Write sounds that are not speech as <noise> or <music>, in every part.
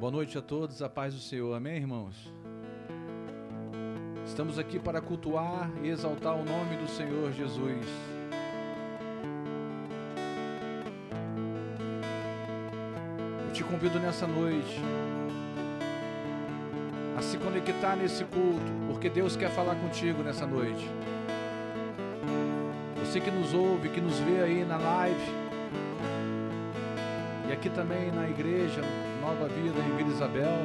Boa noite a todos, a paz do Senhor. Amém, irmãos? Estamos aqui para cultuar e exaltar o nome do Senhor Jesus. Eu te convido nessa noite a se conectar nesse culto, porque Deus quer falar contigo nessa noite. Você que nos ouve, que nos vê aí na live, e aqui também na igreja, Nova Vida em Vila Isabel.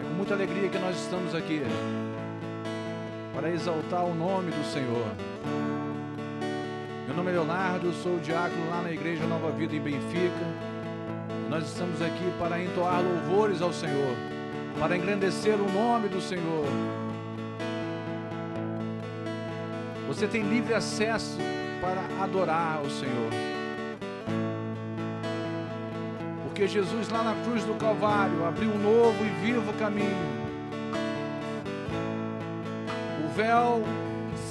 É com muita alegria que nós estamos aqui para exaltar o nome do Senhor. Meu nome é Leonardo, sou diácono lá na Igreja Nova Vida em Benfica. Nós estamos aqui para entoar louvores ao Senhor, para engrandecer o nome do Senhor. Você tem livre acesso para adorar o Senhor. Porque Jesus lá na cruz do Calvário abriu um novo e vivo caminho. O véu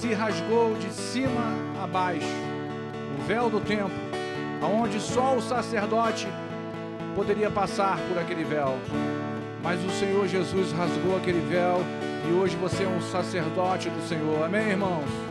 se rasgou de cima a baixo, o véu do templo, aonde só o sacerdote poderia passar por aquele véu. Mas o Senhor Jesus rasgou aquele véu e hoje você é um sacerdote do Senhor. Amém, irmãos?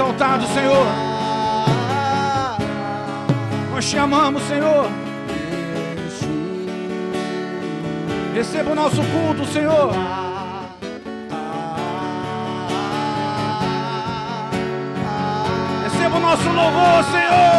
Exaltado, Senhor. Nós te amamos, Senhor. Receba o nosso culto, Senhor. Receba o nosso louvor, Senhor.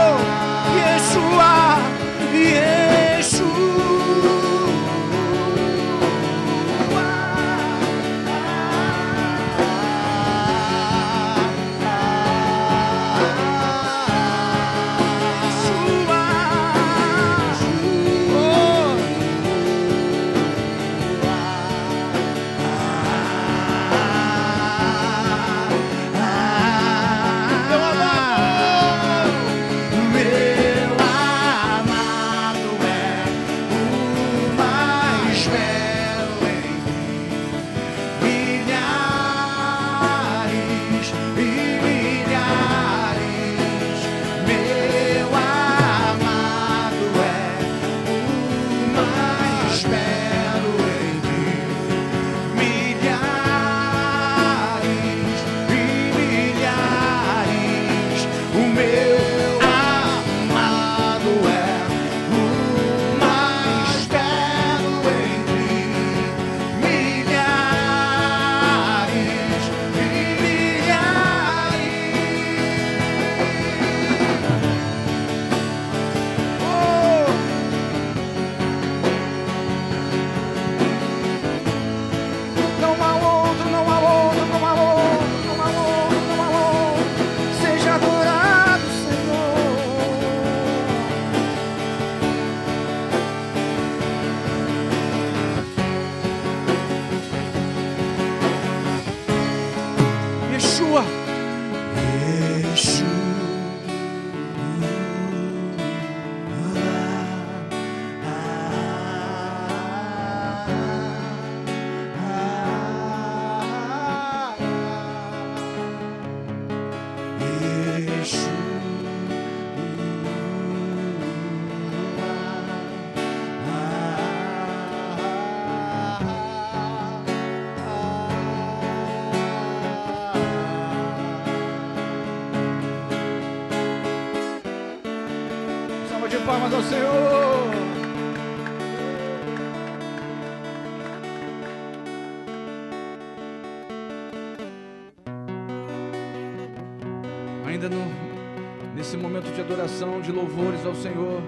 Louvores ao Senhor.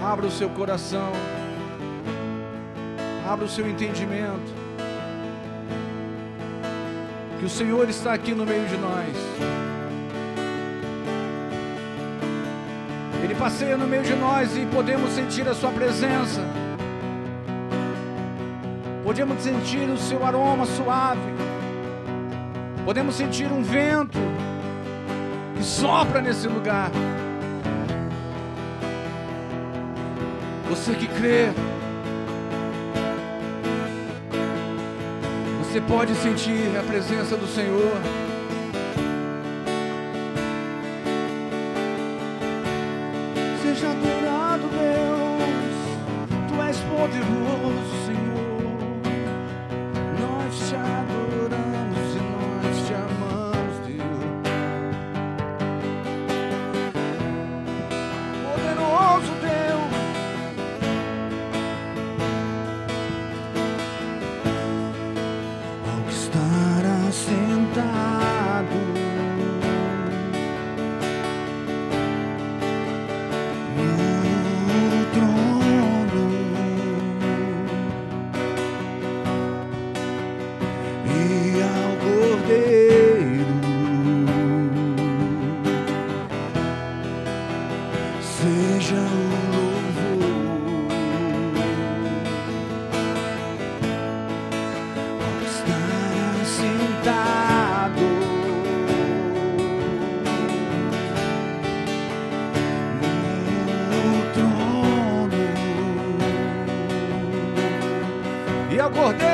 Abra o seu coração. Abra o seu entendimento. Que o Senhor está aqui no meio de nós. Ele passeia no meio de nós e podemos sentir a Sua presença. Podemos sentir o seu aroma suave. Podemos sentir um vento que sopra nesse lugar. Você que crê, você pode sentir a presença do Senhor. acordei.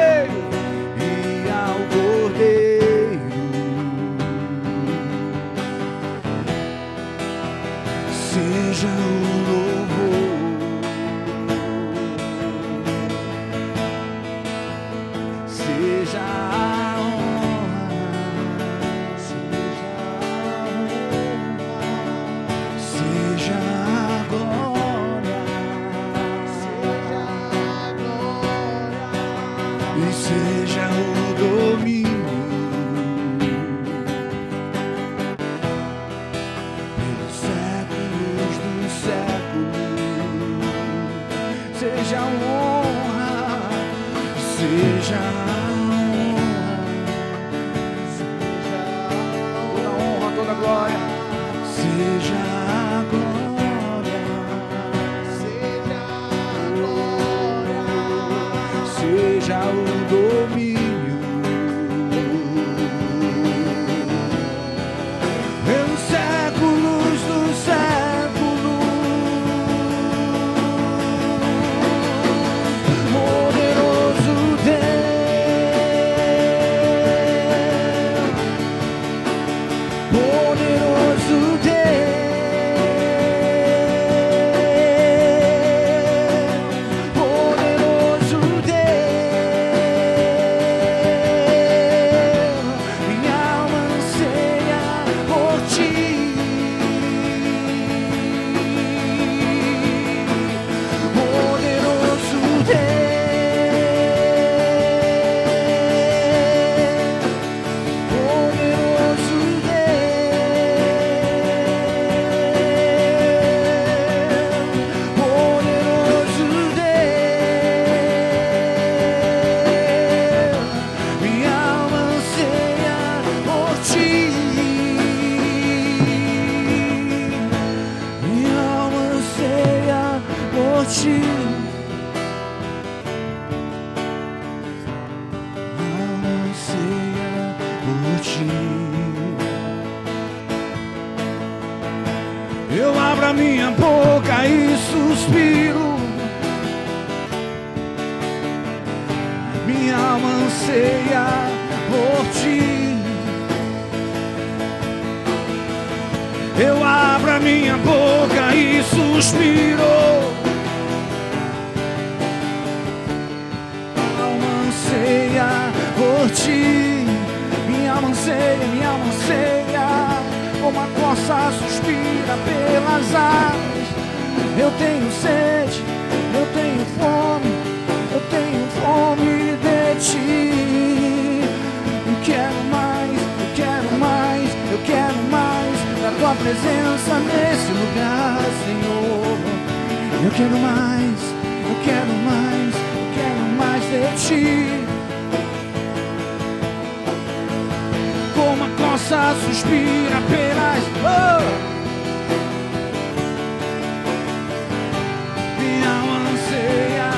pelas águas. Eu tenho sede, eu tenho fome, eu tenho fome de ti. Eu quero mais, eu quero mais, eu quero mais da tua presença nesse lugar, Senhor. Eu quero mais, eu quero mais, eu quero mais de ti. Como a costa suspira pelas. Oh! hallelujah.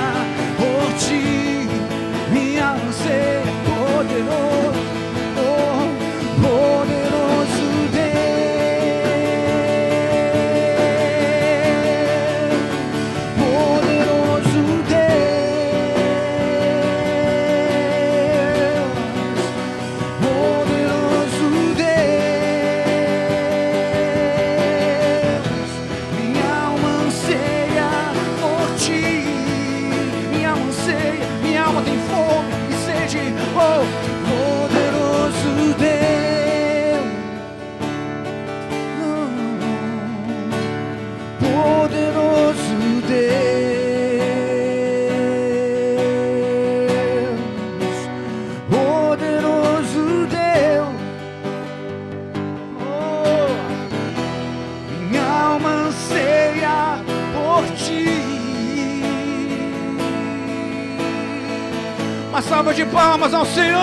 de palmas ao Senhor.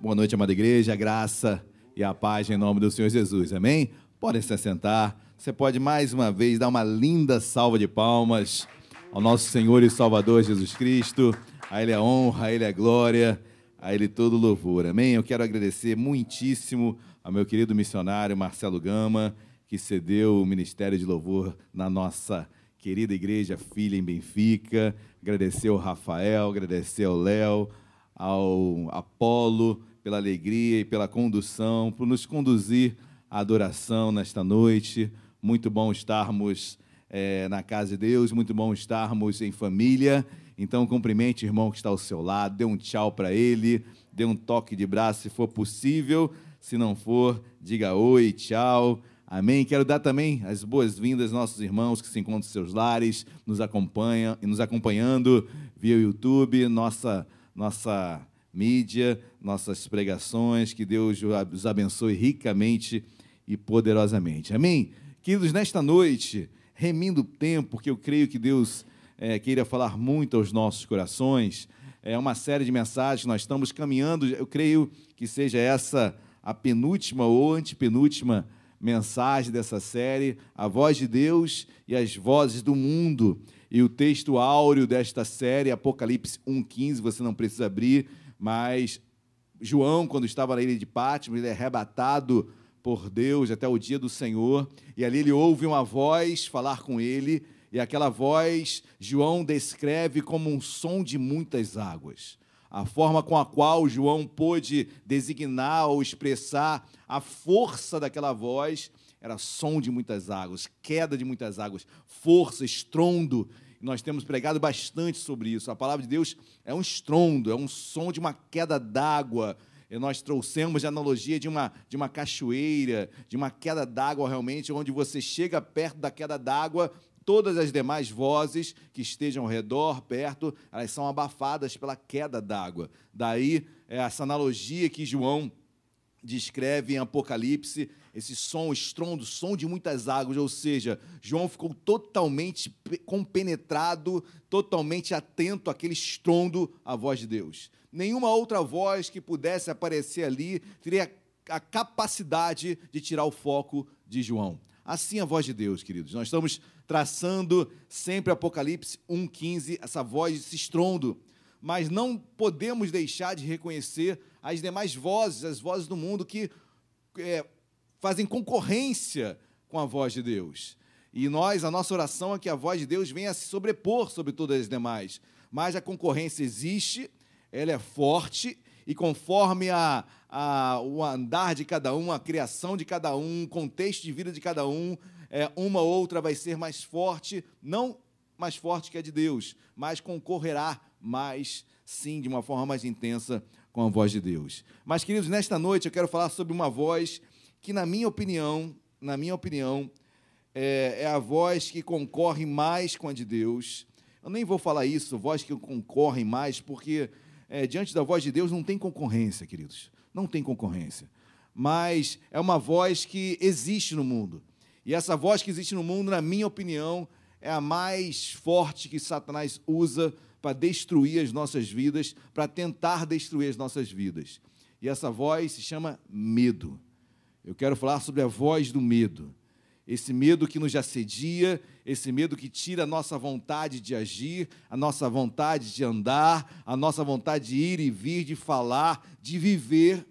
Boa noite, amada igreja, a graça e a paz em nome do Senhor Jesus, amém? Podem se assentar, você pode mais uma vez dar uma linda salva de palmas ao nosso Senhor e Salvador Jesus Cristo. A Ele a honra, a Ele a glória, a Ele todo louvor. Amém? Eu quero agradecer muitíssimo ao meu querido missionário Marcelo Gama, que cedeu o ministério de louvor na nossa querida igreja Filha em Benfica. Agradecer ao Rafael, agradecer ao Léo, ao Apolo pela alegria e pela condução, por nos conduzir à adoração nesta noite. Muito bom estarmos é, na casa de Deus, muito bom estarmos em família então, cumprimente o irmão que está ao seu lado, dê um tchau para ele, dê um toque de braço se for possível. Se não for, diga oi, tchau. Amém. Quero dar também as boas-vindas aos nossos irmãos que se encontram em seus lares, nos acompanham e nos acompanhando via YouTube, nossa nossa mídia, nossas pregações, que Deus os abençoe ricamente e poderosamente. Amém? Queridos, nesta noite, remindo o tempo, porque eu creio que Deus é, queira falar muito aos nossos corações, é uma série de mensagens, nós estamos caminhando, eu creio que seja essa a penúltima ou antepenúltima mensagem dessa série, a voz de Deus e as vozes do mundo. E o texto áureo desta série, Apocalipse 1,15, você não precisa abrir, mas João, quando estava na ilha de Patmos, ele é arrebatado por Deus até o dia do Senhor, e ali ele ouve uma voz falar com ele, e aquela voz João descreve como um som de muitas águas. A forma com a qual João pôde designar ou expressar a força daquela voz era som de muitas águas, queda de muitas águas, força, estrondo. Nós temos pregado bastante sobre isso. A palavra de Deus é um estrondo, é um som de uma queda d'água. E nós trouxemos a analogia de uma, de uma cachoeira, de uma queda d'água realmente, onde você chega perto da queda d'água, todas as demais vozes que estejam ao redor, perto, elas são abafadas pela queda d'água. Daí é essa analogia que João descreve em Apocalipse esse som, estrondo, som de muitas águas, ou seja, João ficou totalmente compenetrado, totalmente atento àquele estrondo à voz de Deus. Nenhuma outra voz que pudesse aparecer ali teria a capacidade de tirar o foco de João. Assim a voz de Deus, queridos. Nós estamos traçando sempre Apocalipse 1:15, essa voz, esse estrondo, mas não podemos deixar de reconhecer as demais vozes, as vozes do mundo que é, fazem concorrência com a voz de Deus. E nós, a nossa oração é que a voz de Deus venha a se sobrepor sobre todas as demais. Mas a concorrência existe, ela é forte, e conforme a, a, o andar de cada um, a criação de cada um, o contexto de vida de cada um, é, uma ou outra vai ser mais forte, não mais forte que a de Deus, mas concorrerá mais, sim, de uma forma mais intensa com a voz de Deus. Mas, queridos, nesta noite eu quero falar sobre uma voz que, na minha opinião, na minha opinião, é, é a voz que concorre mais com a de Deus. Eu nem vou falar isso, voz que concorre mais, porque é, diante da voz de Deus não tem concorrência, queridos. Não tem concorrência. Mas é uma voz que existe no mundo. E essa voz que existe no mundo, na minha opinião, é a mais forte que Satanás usa para destruir as nossas vidas, para tentar destruir as nossas vidas. E essa voz se chama medo. Eu quero falar sobre a voz do medo. Esse medo que nos assedia, esse medo que tira a nossa vontade de agir, a nossa vontade de andar, a nossa vontade de ir e vir, de falar, de viver.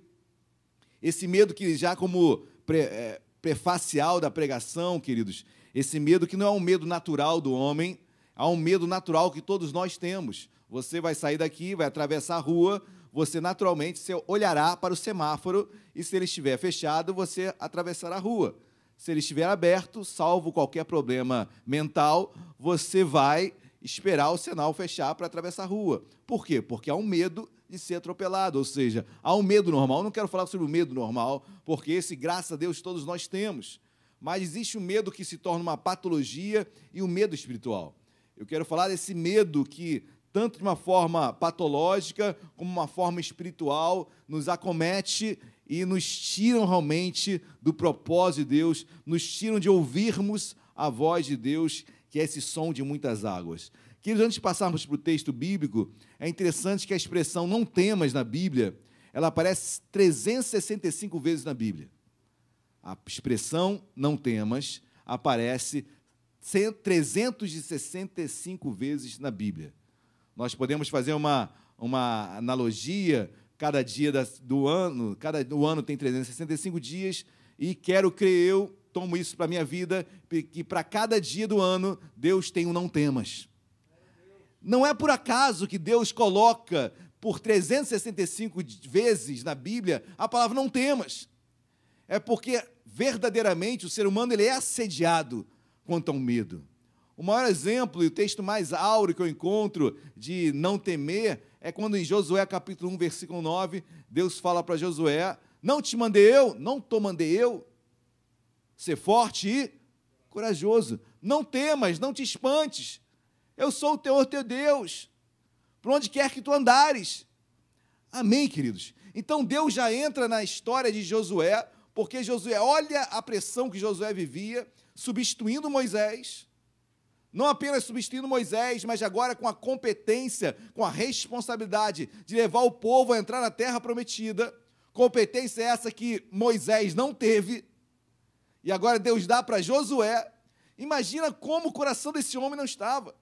Esse medo que já como pre, é, prefacial da pregação, queridos, esse medo que não é um medo natural do homem, Há um medo natural que todos nós temos. Você vai sair daqui, vai atravessar a rua, você naturalmente olhará para o semáforo e se ele estiver fechado, você atravessará a rua. Se ele estiver aberto, salvo qualquer problema mental, você vai esperar o sinal fechar para atravessar a rua. Por quê? Porque há um medo de ser atropelado, ou seja, há um medo normal. Eu não quero falar sobre o medo normal, porque esse, graças a Deus, todos nós temos. Mas existe o um medo que se torna uma patologia e o um medo espiritual. Eu quero falar desse medo que, tanto de uma forma patológica como uma forma espiritual, nos acomete e nos tiram realmente do propósito de Deus, nos tiram de ouvirmos a voz de Deus, que é esse som de muitas águas. Queridos, antes de passarmos para o texto bíblico, é interessante que a expressão não temas na Bíblia, ela aparece 365 vezes na Bíblia. A expressão não temas aparece 365 vezes na Bíblia. Nós podemos fazer uma, uma analogia, cada dia do ano, cada o ano tem 365 dias, e quero crer eu, tomo isso para a minha vida, que para cada dia do ano, Deus tem um não temas. Não é por acaso que Deus coloca por 365 vezes na Bíblia a palavra não temas. É porque verdadeiramente o ser humano ele é assediado quanto ao medo. O maior exemplo e o texto mais áureo que eu encontro de não temer é quando em Josué capítulo 1, versículo 9, Deus fala para Josué: Não te mandei eu, não te mandei eu, ser forte e corajoso. Não temas, não te espantes. Eu sou o teu, teu Deus, por onde quer que tu andares. Amém, queridos? Então Deus já entra na história de Josué, porque Josué, olha a pressão que Josué vivia, substituindo Moisés. Não apenas substituindo Moisés, mas agora com a competência, com a responsabilidade de levar o povo a entrar na terra prometida. Competência essa que Moisés não teve, e agora Deus dá para Josué. Imagina como o coração desse homem não estava.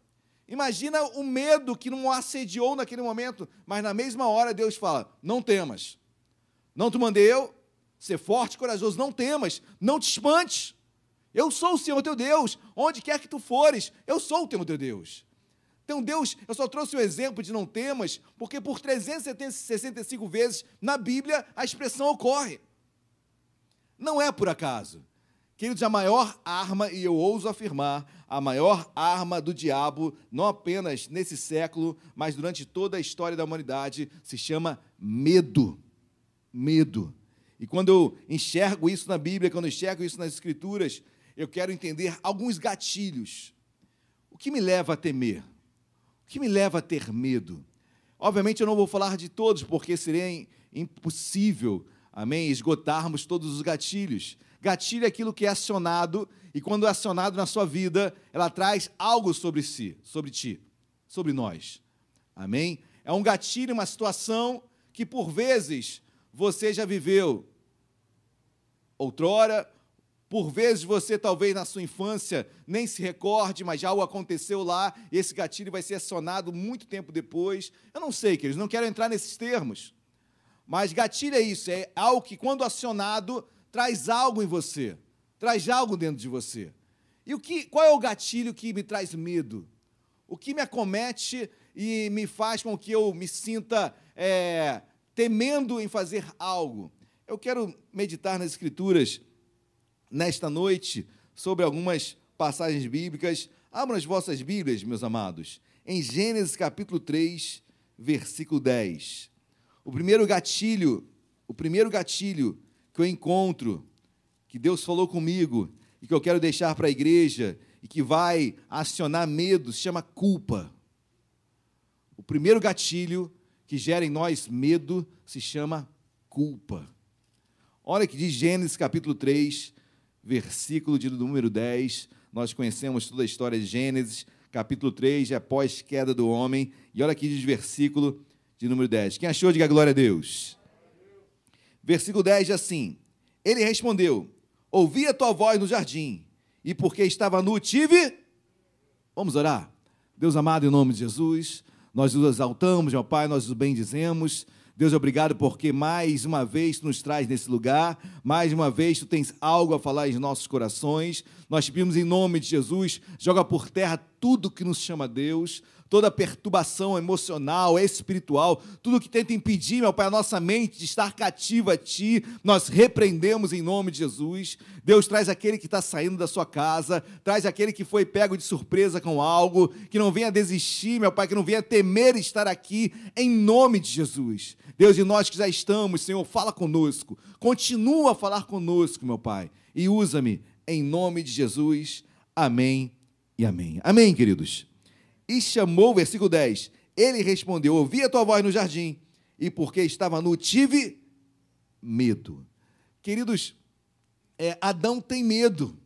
Imagina o medo que não o assediou naquele momento, mas na mesma hora Deus fala: Não temas, não te mandei eu, ser forte e corajoso, não temas, não te espantes. Eu sou o Senhor teu Deus, onde quer que tu fores, eu sou o teu Deus. Então, Deus, eu só trouxe o exemplo de não temas, porque por 365 vezes na Bíblia a expressão ocorre. Não é por acaso. Queridos, a maior arma, e eu ouso afirmar, a maior arma do diabo, não apenas nesse século, mas durante toda a história da humanidade, se chama medo. Medo. E quando eu enxergo isso na Bíblia, quando eu enxergo isso nas Escrituras, eu quero entender alguns gatilhos. O que me leva a temer? O que me leva a ter medo? Obviamente eu não vou falar de todos, porque seria impossível, amém, esgotarmos todos os gatilhos. Gatilho é aquilo que é acionado, e quando é acionado na sua vida, ela traz algo sobre si, sobre ti, sobre nós. Amém? É um gatilho, uma situação que por vezes você já viveu outrora, por vezes você talvez na sua infância nem se recorde, mas já o aconteceu lá, e esse gatilho vai ser acionado muito tempo depois. Eu não sei, queridos, não quero entrar nesses termos. Mas gatilho é isso, é algo que quando acionado traz algo em você, traz algo dentro de você. E o que, qual é o gatilho que me traz medo? O que me acomete e me faz com que eu me sinta é, temendo em fazer algo? Eu quero meditar nas Escrituras nesta noite sobre algumas passagens bíblicas. Abram as vossas Bíblias, meus amados, em Gênesis capítulo 3, versículo 10. O primeiro gatilho, o primeiro gatilho que eu encontro, que Deus falou comigo e que eu quero deixar para a igreja e que vai acionar medo, se chama culpa. O primeiro gatilho que gera em nós medo se chama culpa. Olha que diz Gênesis capítulo 3, versículo de número 10. Nós conhecemos toda a história de Gênesis, capítulo 3, é após queda do homem. E olha aqui diz versículo de número 10. Quem achou, diga glória a Deus. Versículo 10 diz assim: Ele respondeu: Ouvi a tua voz no jardim, e porque estava nu, tive. Vamos orar. Deus amado, em nome de Jesus, nós os exaltamos, meu Pai, nós os bendizemos. Deus, obrigado porque mais uma vez tu nos traz nesse lugar, mais uma vez tu tens algo a falar em nossos corações. Nós te pedimos em nome de Jesus, joga por terra tudo que nos chama Deus, toda perturbação emocional, espiritual, tudo que tenta impedir, meu Pai, a nossa mente de estar cativa a Ti, nós repreendemos em nome de Jesus. Deus traz aquele que está saindo da sua casa, traz aquele que foi pego de surpresa com algo, que não venha desistir, meu Pai, que não venha temer estar aqui, em nome de Jesus. Deus, e nós que já estamos, Senhor, fala conosco, continua a falar conosco, meu Pai, e usa-me em nome de Jesus. Amém e amém. Amém, queridos e chamou, versículo 10. Ele respondeu: Ouvi a tua voz no jardim, e porque estava nu, tive medo. Queridos, é, Adão tem medo.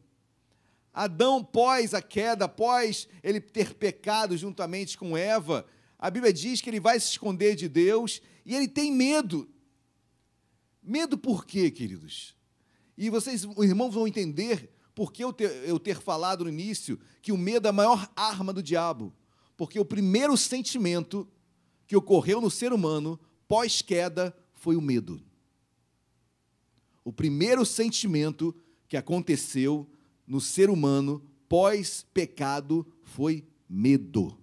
Adão, pós a queda, após ele ter pecado juntamente com Eva, a Bíblia diz que ele vai se esconder de Deus e ele tem medo. Medo por quê, queridos? E vocês, os irmãos, vão entender por que eu ter, eu ter falado no início que o medo é a maior arma do diabo. Porque o primeiro sentimento que ocorreu no ser humano pós-queda foi o medo. O primeiro sentimento que aconteceu no ser humano pós-pecado foi medo.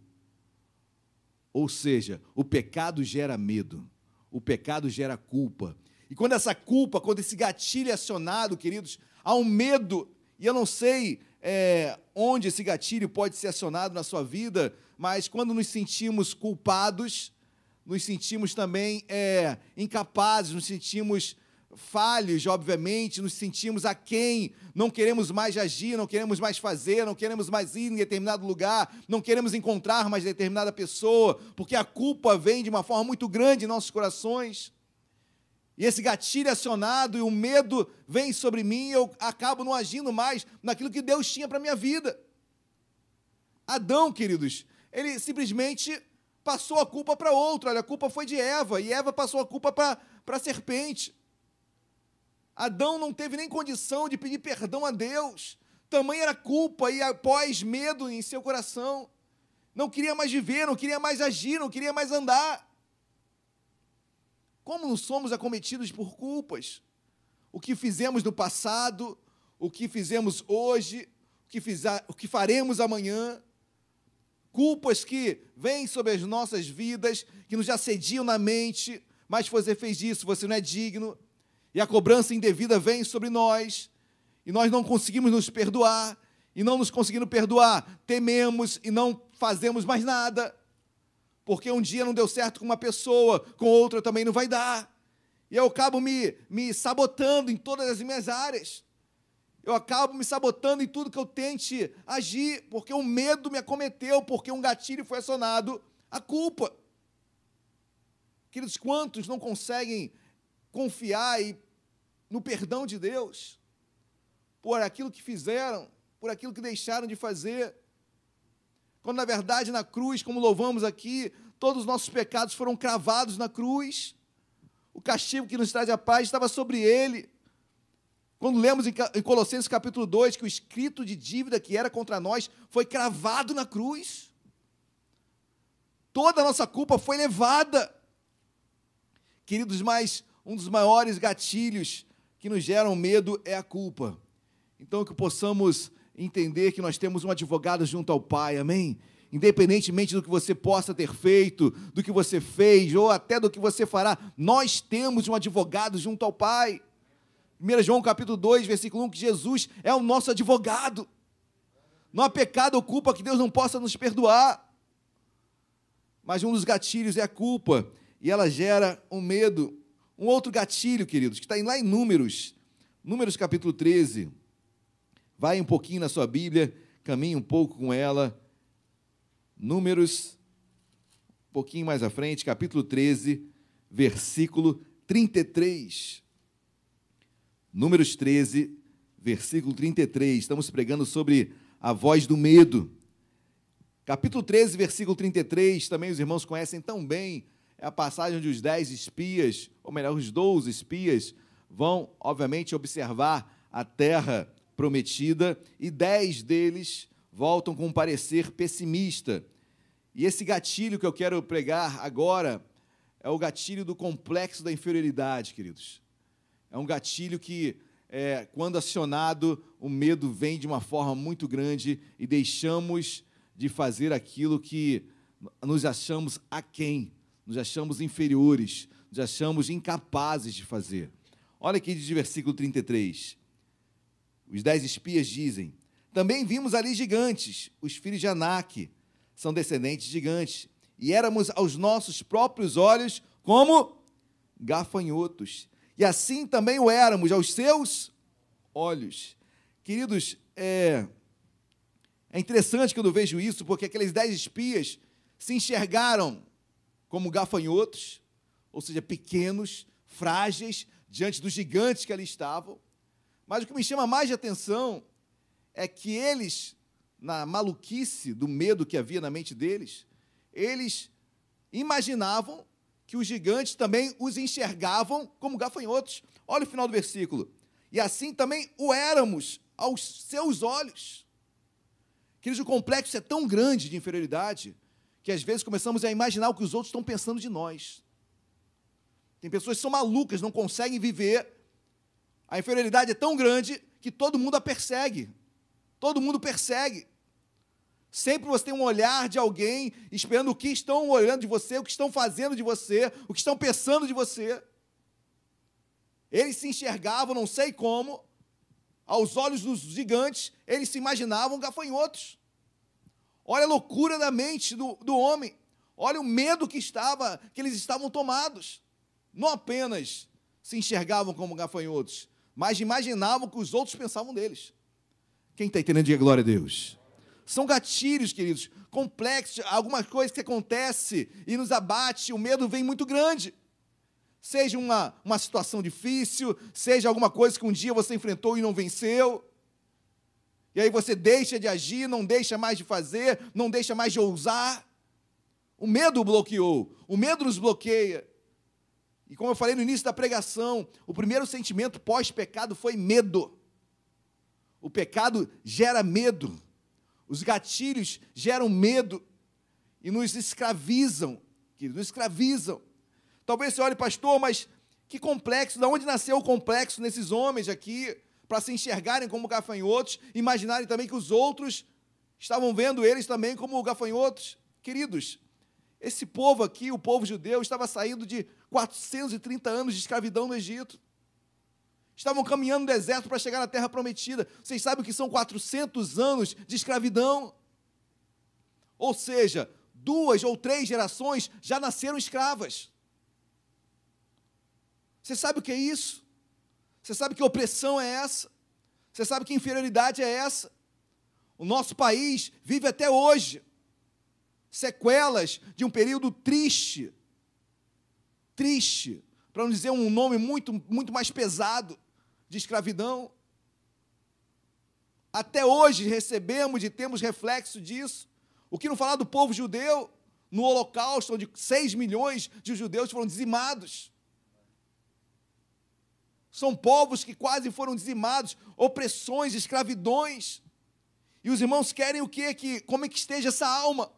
Ou seja, o pecado gera medo, o pecado gera culpa. E quando essa culpa, quando esse gatilho é acionado, queridos, há um medo, e eu não sei é, onde esse gatilho pode ser acionado na sua vida, mas quando nos sentimos culpados, nos sentimos também é, incapazes, nos sentimos falhos, obviamente, nos sentimos aquém, não queremos mais agir, não queremos mais fazer, não queremos mais ir em determinado lugar, não queremos encontrar mais determinada pessoa, porque a culpa vem de uma forma muito grande em nossos corações. E esse gatilho é acionado e o medo vem sobre mim, eu acabo não agindo mais naquilo que Deus tinha para minha vida. Adão, queridos, ele simplesmente passou a culpa para outro. Olha, a culpa foi de Eva, e Eva passou a culpa para a serpente. Adão não teve nem condição de pedir perdão a Deus. Tamanha era culpa e após medo em seu coração. Não queria mais viver, não queria mais agir, não queria mais andar. Como não somos acometidos por culpas? O que fizemos no passado, o que fizemos hoje, o que, fizer, o que faremos amanhã. Culpas que vêm sobre as nossas vidas, que nos assediam na mente, mas você fez isso, você não é digno e a cobrança indevida vem sobre nós, e nós não conseguimos nos perdoar, e não nos conseguindo perdoar, tememos e não fazemos mais nada, porque um dia não deu certo com uma pessoa, com outra também não vai dar, e eu acabo me, me sabotando em todas as minhas áreas, eu acabo me sabotando em tudo que eu tente agir, porque o medo me acometeu, porque um gatilho foi acionado, a culpa. Queridos, quantos não conseguem confiar no perdão de Deus por aquilo que fizeram, por aquilo que deixaram de fazer. Quando na verdade na cruz, como louvamos aqui, todos os nossos pecados foram cravados na cruz. O castigo que nos traz a paz estava sobre ele. Quando lemos em Colossenses capítulo 2 que o escrito de dívida que era contra nós foi cravado na cruz. Toda a nossa culpa foi levada. Queridos, mas um dos maiores gatilhos que nos geram medo é a culpa. Então, que possamos entender que nós temos um advogado junto ao Pai, amém? Independentemente do que você possa ter feito, do que você fez, ou até do que você fará, nós temos um advogado junto ao Pai. 1 João capítulo 2, versículo 1, que Jesus é o nosso advogado. Não há pecado ou culpa que Deus não possa nos perdoar. Mas um dos gatilhos é a culpa, e ela gera um medo. Um outro gatilho, queridos, que está lá em Números, Números capítulo 13. Vai um pouquinho na sua Bíblia, caminhe um pouco com ela. Números, um pouquinho mais à frente, capítulo 13, versículo 33. Números 13, versículo 33. Estamos pregando sobre a voz do medo. Capítulo 13, versículo 33, também os irmãos conhecem tão bem é a passagem onde os dez espias, ou melhor, os doze espias, vão, obviamente, observar a terra prometida e dez deles voltam com um parecer pessimista. E esse gatilho que eu quero pregar agora é o gatilho do complexo da inferioridade, queridos. É um gatilho que, é, quando acionado, o medo vem de uma forma muito grande e deixamos de fazer aquilo que nos achamos aquém nos achamos inferiores, nos achamos incapazes de fazer. Olha aqui de versículo 33. Os dez espias dizem: Também vimos ali gigantes, os filhos de Anak, são descendentes de gigantes, e éramos aos nossos próprios olhos como gafanhotos. E assim também o éramos aos seus olhos. Queridos, é, é interessante quando eu vejo isso, porque aqueles dez espias se enxergaram como gafanhotos, ou seja, pequenos, frágeis, diante dos gigantes que ali estavam. Mas o que me chama mais de atenção é que eles, na maluquice do medo que havia na mente deles, eles imaginavam que os gigantes também os enxergavam como gafanhotos. Olha o final do versículo. E assim também o éramos aos seus olhos. Queridos, o complexo é tão grande de inferioridade que às vezes começamos a imaginar o que os outros estão pensando de nós. Tem pessoas que são malucas, não conseguem viver A inferioridade é tão grande que todo mundo a persegue. Todo mundo persegue. Sempre você tem um olhar de alguém esperando o que estão olhando de você, o que estão fazendo de você, o que estão pensando de você. Eles se enxergavam, não sei como, aos olhos dos gigantes, eles se imaginavam gafanhotos. Olha a loucura da mente do, do homem. Olha o medo que estava, que eles estavam tomados. Não apenas se enxergavam como gafanhotos, mas imaginavam que os outros pensavam deles. Quem está entendendo, diga glória a Deus. São gatilhos, queridos, complexos, algumas coisas que acontecem e nos abate, o medo vem muito grande. Seja uma, uma situação difícil, seja alguma coisa que um dia você enfrentou e não venceu. E aí você deixa de agir, não deixa mais de fazer, não deixa mais de ousar. O medo o bloqueou, o medo nos bloqueia. E como eu falei no início da pregação, o primeiro sentimento pós-pecado foi medo. O pecado gera medo. Os gatilhos geram medo e nos escravizam, querido, nos escravizam. Talvez você olhe, pastor, mas que complexo, de onde nasceu o complexo nesses homens aqui, para se enxergarem como gafanhotos, imaginarem também que os outros estavam vendo eles também como gafanhotos? Queridos, esse povo aqui, o povo judeu, estava saindo de 430 anos de escravidão no Egito. Estavam caminhando no deserto para chegar na terra prometida. Vocês sabem o que são 400 anos de escravidão? Ou seja, duas ou três gerações já nasceram escravas. Você sabe o que é isso? Você sabe que opressão é essa? Você sabe que inferioridade é essa? O nosso país vive até hoje sequelas de um período triste. Triste, para não dizer um nome muito, muito mais pesado de escravidão. Até hoje recebemos e temos reflexo disso. O que não falar do povo judeu no Holocausto, onde 6 milhões de judeus foram dizimados. São povos que quase foram dizimados, opressões, escravidões. E os irmãos querem o quê? Que, como é que esteja essa alma?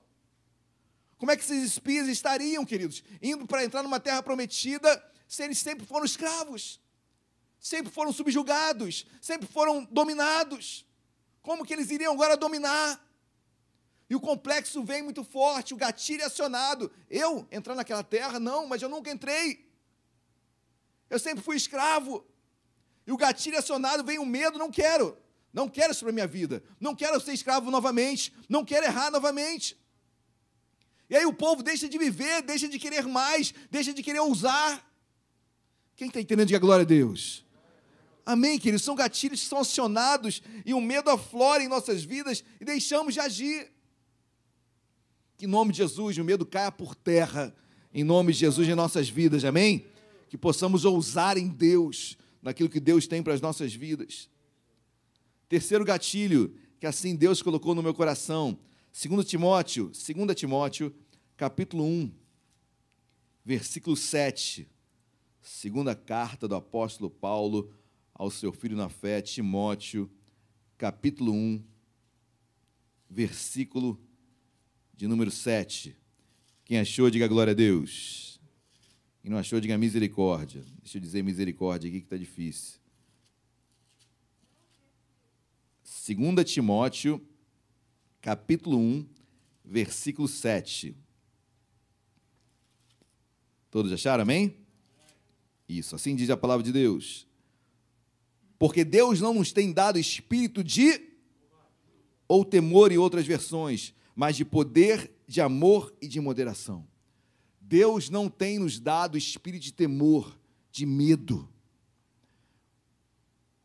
Como é que esses espias estariam, queridos, indo para entrar numa terra prometida, se eles sempre foram escravos? sempre foram subjugados, sempre foram dominados. Como que eles iriam agora dominar? E o complexo vem muito forte, o gatilho é acionado. Eu entrar naquela terra? Não, mas eu nunca entrei. Eu sempre fui escravo. E o gatilho acionado vem o medo, não quero. Não quero isso para minha vida. Não quero ser escravo novamente. Não quero errar novamente. E aí o povo deixa de viver, deixa de querer mais, deixa de querer ousar. Quem está entendendo? Diga glória a Deus. Amém, queridos? São gatilhos que são acionados e o medo aflora em nossas vidas e deixamos de agir. Que em nome de Jesus o medo caia por terra, em nome de Jesus em nossas vidas, amém? Que possamos ousar em Deus, naquilo que Deus tem para as nossas vidas. Terceiro gatilho, que assim Deus colocou no meu coração, 2 Timóteo, 2 Timóteo, capítulo 1, versículo 7. Segunda carta do apóstolo Paulo ao seu filho na fé, Timóteo, capítulo 1, versículo de número 7. Quem achou, diga glória a Deus. Quem não achou, diga misericórdia. Deixa eu dizer misericórdia aqui que está difícil. 2 Timóteo, capítulo 1, versículo 7. Todos acharam, amém? Isso, assim diz a palavra de Deus. Porque Deus não nos tem dado espírito de ou temor em outras versões, mas de poder, de amor e de moderação. Deus não tem nos dado espírito de temor, de medo.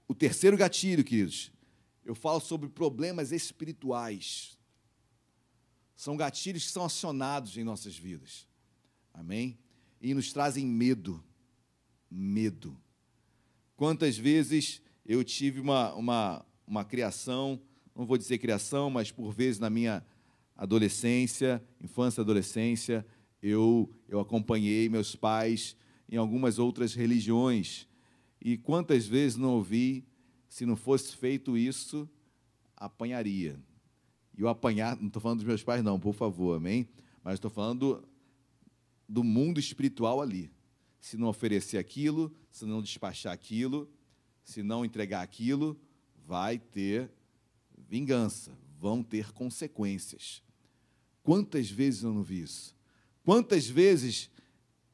O terceiro gatilho, queridos, eu falo sobre problemas espirituais. São gatilhos que são acionados em nossas vidas. Amém? E nos trazem medo. Medo. Quantas vezes eu tive uma, uma, uma criação, não vou dizer criação, mas por vezes na minha adolescência, infância e adolescência, eu, eu acompanhei meus pais em algumas outras religiões. E quantas vezes não ouvi, se não fosse feito isso, apanharia. E eu apanhar, não estou falando dos meus pais, não, por favor, amém? Mas estou falando do, do mundo espiritual ali. Se não oferecer aquilo, se não despachar aquilo, Se não entregar aquilo, vai ter vingança, vão ter consequências. Quantas vezes eu não vi isso? Quantas vezes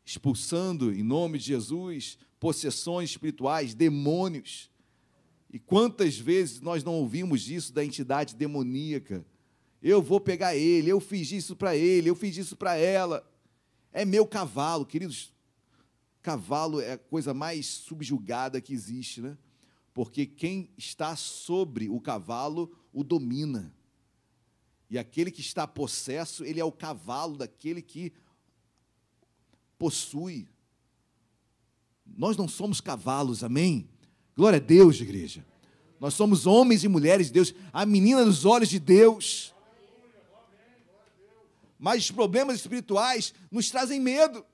expulsando em nome de Jesus possessões espirituais, demônios? E quantas vezes nós não ouvimos isso da entidade demoníaca? Eu vou pegar ele, eu fiz isso para ele, eu fiz isso para ela. É meu cavalo, queridos. Cavalo é a coisa mais subjugada que existe, né? Porque quem está sobre o cavalo o domina. E aquele que está possesso, ele é o cavalo daquele que possui. Nós não somos cavalos, amém? Glória a Deus, igreja. Nós somos homens e mulheres de Deus, a menina dos olhos de Deus. Mas os problemas espirituais nos trazem medo.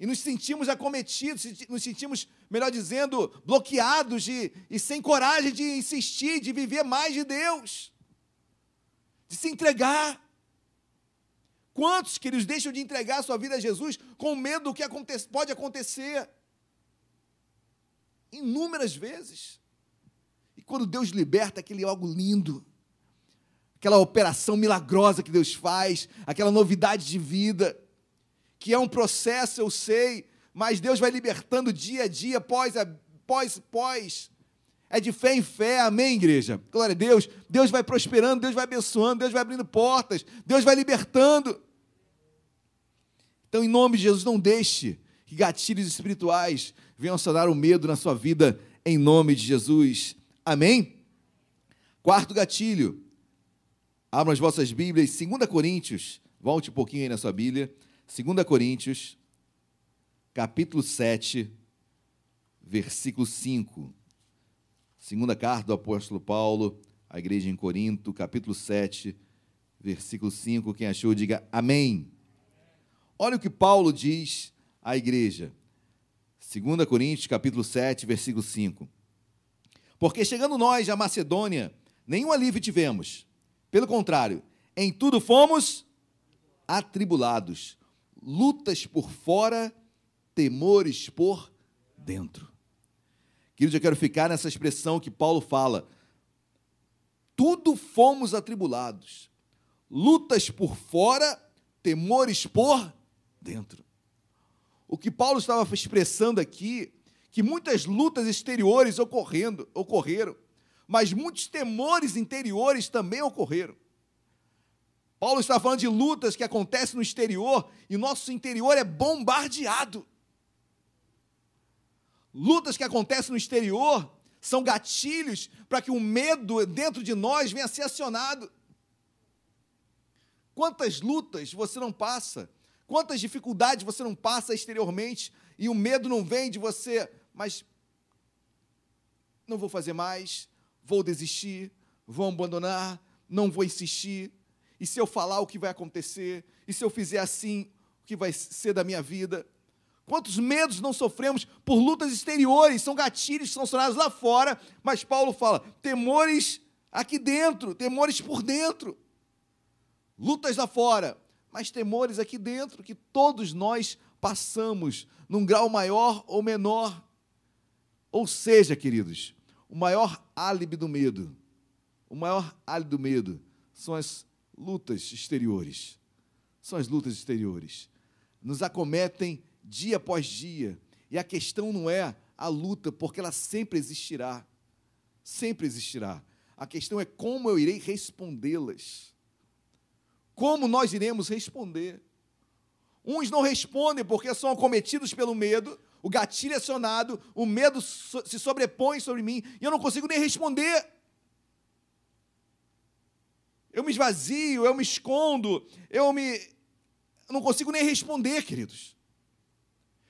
E nos sentimos acometidos, nos sentimos, melhor dizendo, bloqueados de, e sem coragem de insistir, de viver mais de Deus, de se entregar. Quantos, queridos, deixam de entregar a sua vida a Jesus com medo do que pode acontecer? Inúmeras vezes. E quando Deus liberta aquele algo lindo, aquela operação milagrosa que Deus faz, aquela novidade de vida, que é um processo, eu sei, mas Deus vai libertando dia a dia, pós, pós, pós. É de fé em fé, amém, igreja? Glória a Deus. Deus vai prosperando, Deus vai abençoando, Deus vai abrindo portas, Deus vai libertando. Então, em nome de Jesus, não deixe que gatilhos espirituais venham sanar o medo na sua vida, em nome de Jesus. Amém? Quarto gatilho. Abram as vossas Bíblias, 2 Coríntios. Volte um pouquinho aí na sua Bíblia. 2 Coríntios, capítulo 7, versículo 5. Segunda carta do apóstolo Paulo à igreja em Corinto, capítulo 7, versículo 5. Quem achou, diga amém. Olha o que Paulo diz à igreja. 2 Coríntios, capítulo 7, versículo 5. Porque chegando nós à Macedônia, nenhum alívio tivemos. Pelo contrário, em tudo fomos atribulados, lutas por fora, temores por dentro. Queridos, eu quero ficar nessa expressão que Paulo fala. Tudo fomos atribulados, lutas por fora, temores por dentro. O que Paulo estava expressando aqui, que muitas lutas exteriores ocorrendo, ocorreram, mas muitos temores interiores também ocorreram. Paulo está falando de lutas que acontecem no exterior e nosso interior é bombardeado. Lutas que acontecem no exterior são gatilhos para que o medo dentro de nós venha a ser acionado. Quantas lutas você não passa? Quantas dificuldades você não passa exteriormente e o medo não vem de você, mas não vou fazer mais, vou desistir, vou abandonar, não vou insistir. E se eu falar o que vai acontecer? E se eu fizer assim, o que vai ser da minha vida? Quantos medos não sofremos por lutas exteriores? São gatilhos, são sonados lá fora, mas Paulo fala: temores aqui dentro, temores por dentro. Lutas lá fora, mas temores aqui dentro que todos nós passamos, num grau maior ou menor. Ou seja, queridos, o maior álibi do medo, o maior álibi do medo são as lutas exteriores. São as lutas exteriores. Nos acometem dia após dia. E a questão não é a luta, porque ela sempre existirá. Sempre existirá. A questão é como eu irei respondê-las. Como nós iremos responder? Uns não respondem porque são acometidos pelo medo, o gatilho é acionado, o medo se sobrepõe sobre mim e eu não consigo nem responder eu me esvazio, eu me escondo, eu me. Eu não consigo nem responder, queridos.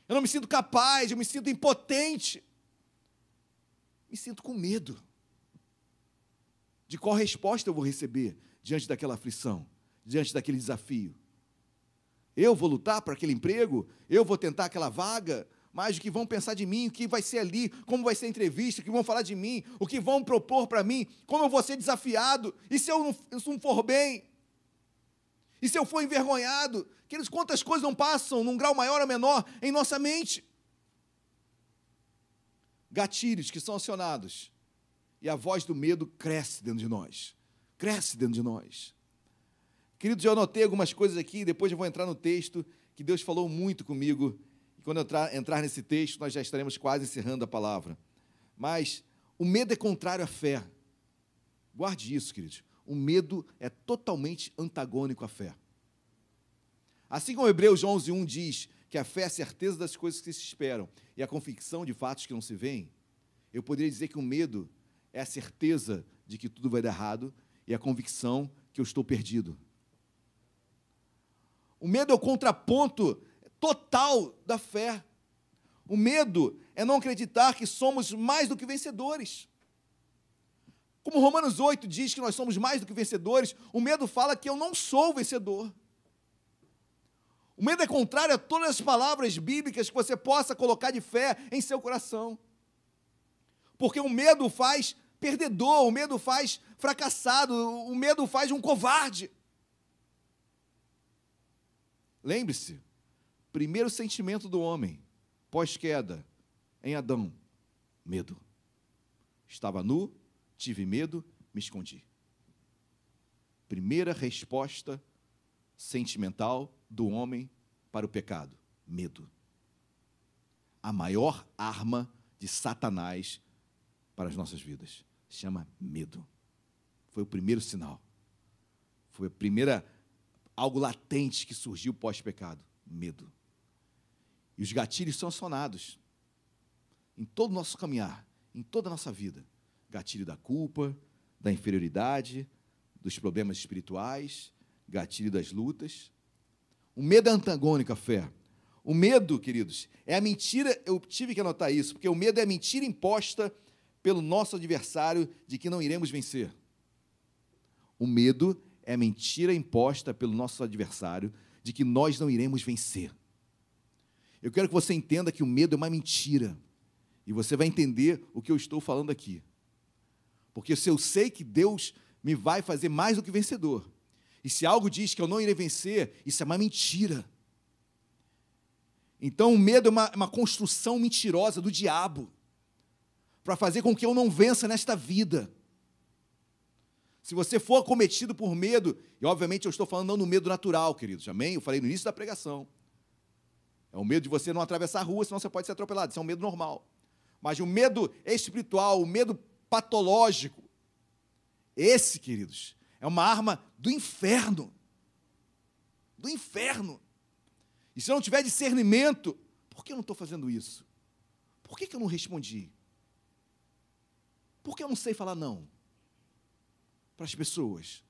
Eu não me sinto capaz, eu me sinto impotente. Me sinto com medo de qual resposta eu vou receber diante daquela aflição, diante daquele desafio. Eu vou lutar para aquele emprego? Eu vou tentar aquela vaga? Mais do que vão pensar de mim, o que vai ser ali, como vai ser a entrevista, o que vão falar de mim, o que vão propor para mim, como eu vou ser desafiado, e se eu não, se não for bem? E se eu for envergonhado? Queridos, quantas coisas não passam num grau maior ou menor em nossa mente? gatilhos que são acionados. E a voz do medo cresce dentro de nós. Cresce dentro de nós. Queridos, eu anotei algumas coisas aqui, depois eu vou entrar no texto, que Deus falou muito comigo. Quando entrar, entrar nesse texto, nós já estaremos quase encerrando a palavra. Mas o medo é contrário à fé. Guarde isso, queridos. O medo é totalmente antagônico à fé. Assim como Hebreus 11, 1 diz que a fé é a certeza das coisas que se esperam e a convicção de fatos que não se veem, eu poderia dizer que o medo é a certeza de que tudo vai dar errado e a convicção que eu estou perdido. O medo é o contraponto total da fé. O medo é não acreditar que somos mais do que vencedores. Como Romanos 8 diz que nós somos mais do que vencedores, o medo fala que eu não sou vencedor. O medo é contrário a todas as palavras bíblicas que você possa colocar de fé em seu coração. Porque o medo faz perdedor, o medo faz fracassado, o medo faz um covarde. Lembre-se, primeiro sentimento do homem, pós-queda, em Adão, medo. Estava nu, tive medo, me escondi. Primeira resposta sentimental do homem para o pecado: medo. A maior arma de Satanás para as nossas vidas chama medo. Foi o primeiro sinal. Foi a primeira algo latente que surgiu pós-pecado, medo. E os gatilhos são acionados em todo o nosso caminhar, em toda a nossa vida gatilho da culpa, da inferioridade, dos problemas espirituais, gatilho das lutas. O medo é antagônico à fé. O medo, queridos, é a mentira, eu tive que anotar isso, porque o medo é a mentira imposta pelo nosso adversário de que não iremos vencer. O medo é a mentira imposta pelo nosso adversário de que nós não iremos vencer. Eu quero que você entenda que o medo é uma mentira. E você vai entender o que eu estou falando aqui. Porque se eu sei que Deus me vai fazer mais do que vencedor, e se algo diz que eu não irei vencer, isso é uma mentira. Então o medo é uma, uma construção mentirosa do diabo para fazer com que eu não vença nesta vida. Se você for acometido por medo, e obviamente eu estou falando não no medo natural, queridos, amém? Eu falei no início da pregação. É o medo de você não atravessar a rua, senão você pode ser atropelado. Isso é um medo normal. Mas o medo espiritual, o medo patológico. Esse, queridos, é uma arma do inferno. Do inferno. E se eu não tiver discernimento, por que eu não estou fazendo isso? Por que, que eu não respondi? Por que eu não sei falar não para as pessoas?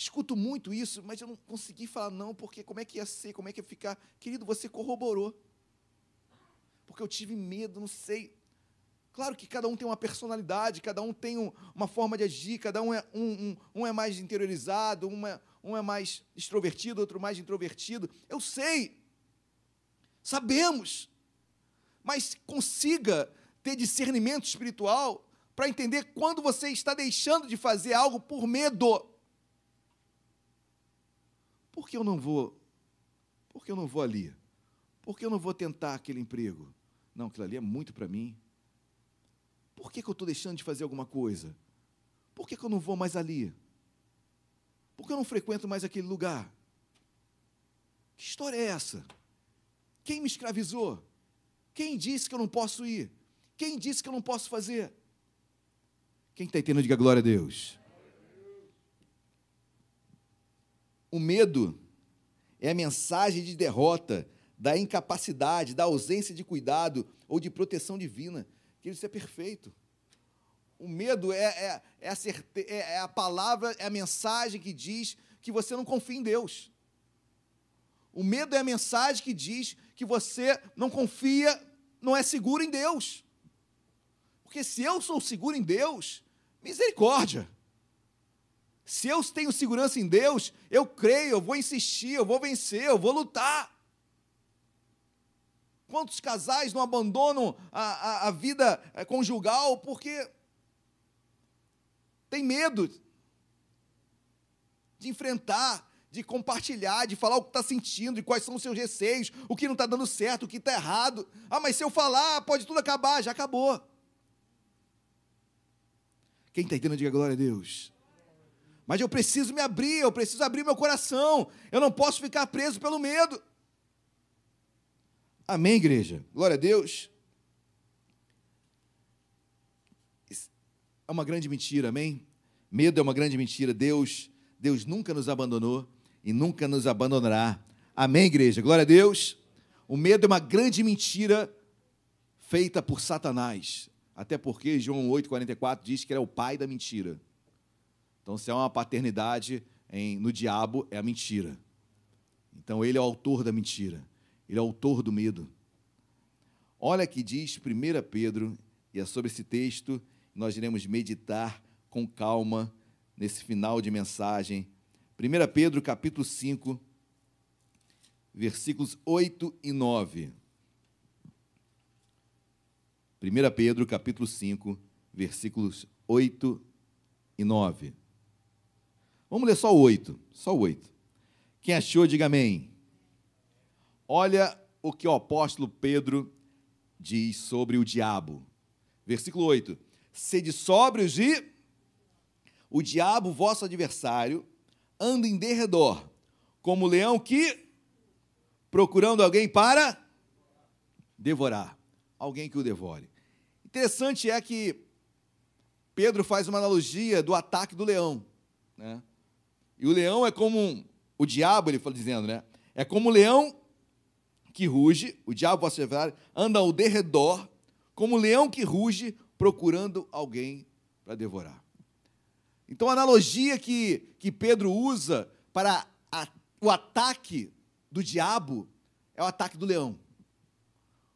Escuto muito isso, mas eu não consegui falar não, porque como é que ia ser, como é que ia ficar? Querido, você corroborou. Porque eu tive medo, não sei. Claro que cada um tem uma personalidade, cada um tem um, uma forma de agir, cada um é, um, um, um é mais interiorizado, um é, um é mais extrovertido, outro mais introvertido. Eu sei, sabemos, mas consiga ter discernimento espiritual para entender quando você está deixando de fazer algo por medo. Por que eu não vou? Por que eu não vou ali? Por que eu não vou tentar aquele emprego? Não, aquilo ali é muito para mim. Por que, que eu estou deixando de fazer alguma coisa? Por que, que eu não vou mais ali? Por que eu não frequento mais aquele lugar? Que história é essa? Quem me escravizou? Quem disse que eu não posso ir? Quem disse que eu não posso fazer? Quem está entendendo, diga glória a Deus. O medo é a mensagem de derrota, da incapacidade, da ausência de cuidado ou de proteção divina que isso é perfeito. O medo é, é, é, a. É, é a palavra, é a mensagem que diz que você não confia em Deus. O medo é a mensagem que diz que você não confia, não é seguro em Deus. Porque se eu sou seguro em Deus, misericórdia. Se eu tenho segurança em Deus, eu creio, eu vou insistir, eu vou vencer, eu vou lutar. Quantos casais não abandonam a, a, a vida eh, conjugal porque tem medo de enfrentar, de compartilhar, de falar o que está sentindo, de quais são os seus receios, o que não está dando certo, o que está errado. Ah, mas se eu falar, pode tudo acabar, já acabou. Quem está entendendo, diga glória a Deus. Mas eu preciso me abrir, eu preciso abrir meu coração. Eu não posso ficar preso pelo medo. Amém, igreja? Glória a Deus. É uma grande mentira, amém? Medo é uma grande mentira. Deus, Deus nunca nos abandonou e nunca nos abandonará. Amém, igreja? Glória a Deus. O medo é uma grande mentira feita por Satanás. Até porque João 8,44 diz que ele é o pai da mentira. Então, se há uma paternidade em, no diabo, é a mentira. Então, ele é o autor da mentira. Ele é o autor do medo. Olha que diz 1 Pedro, e é sobre esse texto nós iremos meditar com calma nesse final de mensagem 1 Pedro capítulo 5, versículos 8 e 9. 1 Pedro capítulo 5, versículos 8 e 9. Vamos ler só o 8, só o 8. Quem achou, diga amém. Olha o que o apóstolo Pedro diz sobre o diabo. Versículo 8: Sede sóbrios e o diabo, vosso adversário, anda em derredor, como leão que procurando alguém para devorar, alguém que o devore. Interessante é que Pedro faz uma analogia do ataque do leão, né? E o leão é como um, o diabo, ele fala dizendo, né? É como o leão que ruge, o diabo ser anda ao derredor, como o leão que ruge procurando alguém para devorar. Então, a analogia que, que Pedro usa para a, o ataque do diabo é o ataque do leão.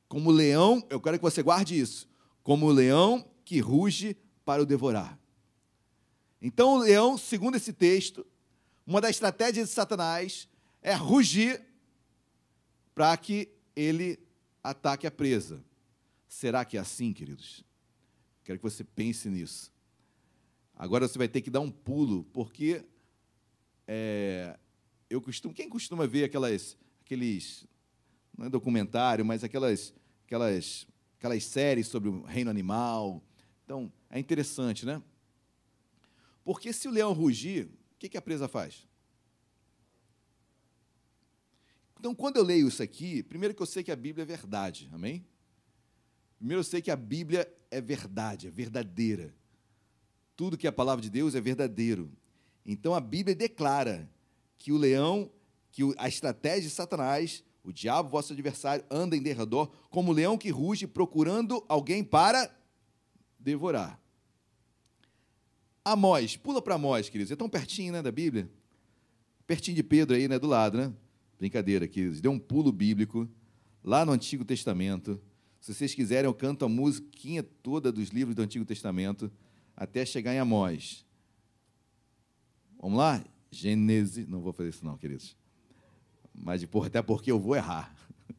Como o leão, eu quero que você guarde isso, como o leão que ruge para o devorar. Então, o leão, segundo esse texto, uma das estratégias de Satanás é rugir para que ele ataque a presa. Será que é assim, queridos? Quero que você pense nisso. Agora você vai ter que dar um pulo, porque é, eu costumo. Quem costuma ver aquelas, aqueles, não é documentário, mas aquelas, aquelas, aquelas séries sobre o reino animal. Então é interessante, né? Porque se o leão rugir, o que, que a presa faz? Então, quando eu leio isso aqui, primeiro que eu sei que a Bíblia é verdade, amém? Primeiro eu sei que a Bíblia é verdade, é verdadeira tudo que é a palavra de Deus é verdadeiro. Então a Bíblia declara que o leão, que a estratégia de Satanás, o diabo, vosso adversário, anda em derredor como o leão que ruge procurando alguém para devorar. Amós, pula para Amós, queridos. É tão pertinho, né, da Bíblia? Pertinho de Pedro aí, né, do lado, né? Brincadeira, queridos. Deu um pulo bíblico lá no Antigo Testamento. Se vocês quiserem, eu canto a musiquinha toda dos livros do Antigo Testamento até chegar em Amós. Vamos lá? Gênesis. Não vou fazer isso, não, queridos. Mas até porque eu vou errar. <laughs>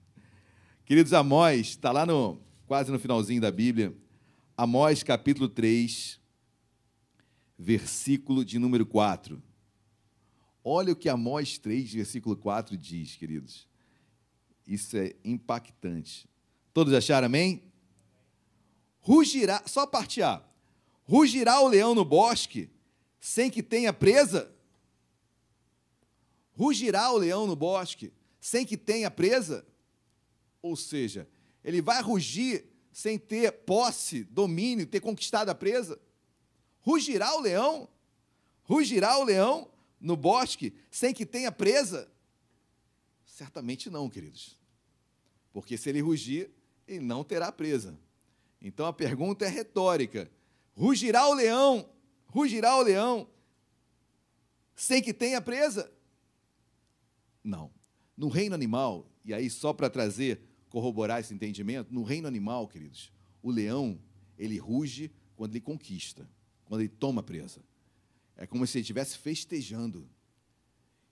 Queridos, Amós, está lá no, quase no finalzinho da Bíblia. Amós, capítulo 3, versículo de número 4. Olha o que Amós 3, versículo 4 diz, queridos. Isso é impactante. Todos acharam amém? Rugirá, só parte A. Rugirá o leão no bosque sem que tenha presa? Rugirá o leão no bosque sem que tenha presa? Ou seja, ele vai rugir sem ter posse, domínio, ter conquistado a presa? Rugirá o leão? Rugirá o leão no bosque sem que tenha presa? Certamente não, queridos. Porque se ele rugir, ele não terá presa. Então a pergunta é retórica: Rugirá o leão, rugirá o leão, sem que tenha presa? Não. No reino animal, e aí só para trazer, corroborar esse entendimento, no reino animal, queridos, o leão, ele ruge quando ele conquista, quando ele toma presa. É como se ele estivesse festejando.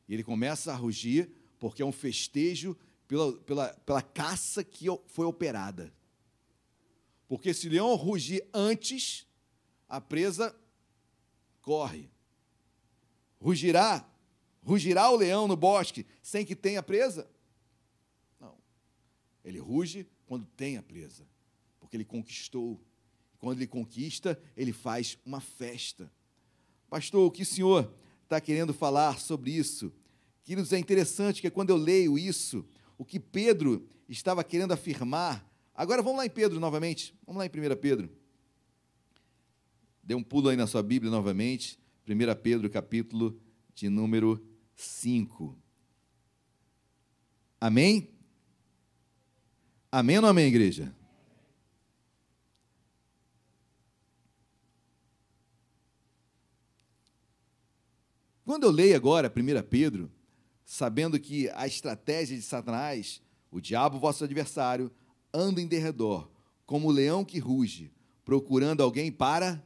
E ele começa a rugir porque é um festejo pela, pela, pela caça que foi operada. Porque se o leão rugir antes, a presa corre. Rugirá, Rugirá o leão no bosque sem que tenha presa? Não. Ele ruge quando tem a presa, porque ele conquistou. Quando ele conquista, ele faz uma festa. Pastor, o que o senhor está querendo falar sobre isso? Queridos, é interessante que quando eu leio isso, o que Pedro estava querendo afirmar. Agora vamos lá em Pedro novamente. Vamos lá em 1 Pedro. Dê um pulo aí na sua Bíblia novamente. 1 Pedro, capítulo de número 5. Amém? Amém ou não amém, igreja? Quando eu leio agora 1 Pedro, sabendo que a estratégia de Satanás, o diabo, vosso adversário, anda em derredor, como o leão que ruge, procurando alguém para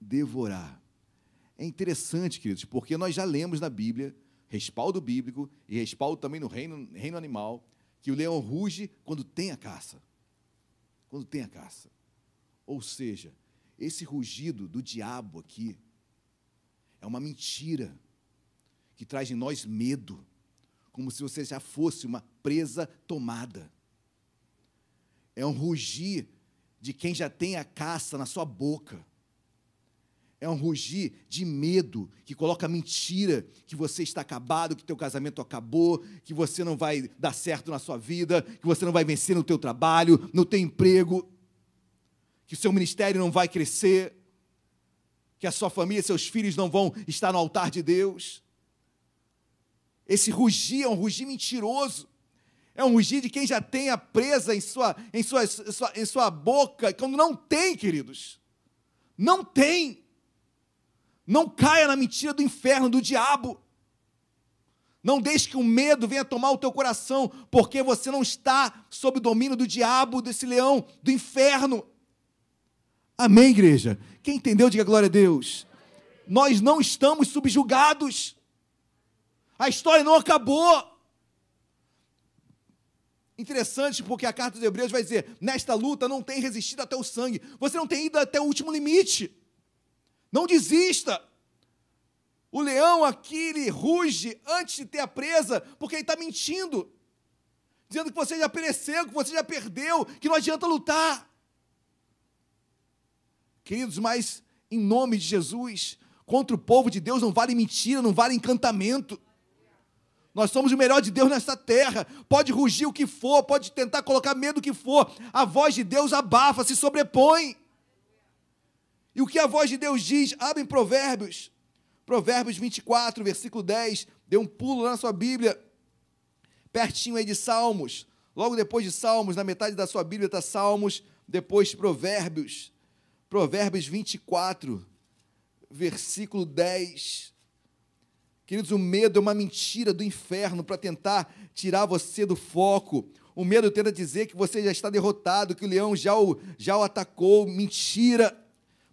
devorar. É interessante, queridos, porque nós já lemos na Bíblia, respaldo bíblico e respaldo também no reino, reino animal, que o leão ruge quando tem a caça. Quando tem a caça. Ou seja, esse rugido do diabo aqui é uma mentira que traz em nós medo, como se você já fosse uma presa tomada. É um rugir de quem já tem a caça na sua boca. É um rugir de medo que coloca mentira que você está acabado, que teu casamento acabou, que você não vai dar certo na sua vida, que você não vai vencer no teu trabalho, no teu emprego, que o seu ministério não vai crescer, que a sua família, seus filhos não vão estar no altar de Deus. Esse rugir é um rugir mentiroso. É um rugir de quem já tem a presa em sua, em sua, em sua, em sua boca, quando não tem, queridos. Não tem. Não caia na mentira do inferno, do diabo. Não deixe que o medo venha tomar o teu coração, porque você não está sob o domínio do diabo, desse leão, do inferno. Amém, igreja? Quem entendeu, diga glória a Deus. Nós não estamos subjugados. A história não acabou. Interessante, porque a carta dos Hebreus vai dizer: nesta luta não tem resistido até o sangue, você não tem ido até o último limite. Não desista. O leão aqui ele ruge antes de ter a presa, porque ele está mentindo, dizendo que você já pereceu, que você já perdeu, que não adianta lutar. Queridos, mas em nome de Jesus, contra o povo de Deus não vale mentira, não vale encantamento. Nós somos o melhor de Deus nesta terra. Pode rugir o que for, pode tentar colocar medo o que for. A voz de Deus abafa, se sobrepõe. E o que a voz de Deus diz? Abre em Provérbios. Provérbios 24, versículo 10. Dê um pulo na sua Bíblia. Pertinho aí de Salmos. Logo depois de Salmos, na metade da sua Bíblia está Salmos, depois Provérbios. Provérbios 24, versículo 10. Queridos, o medo é uma mentira do inferno para tentar tirar você do foco. O medo tenta dizer que você já está derrotado, que o leão já o, já o atacou. Mentira.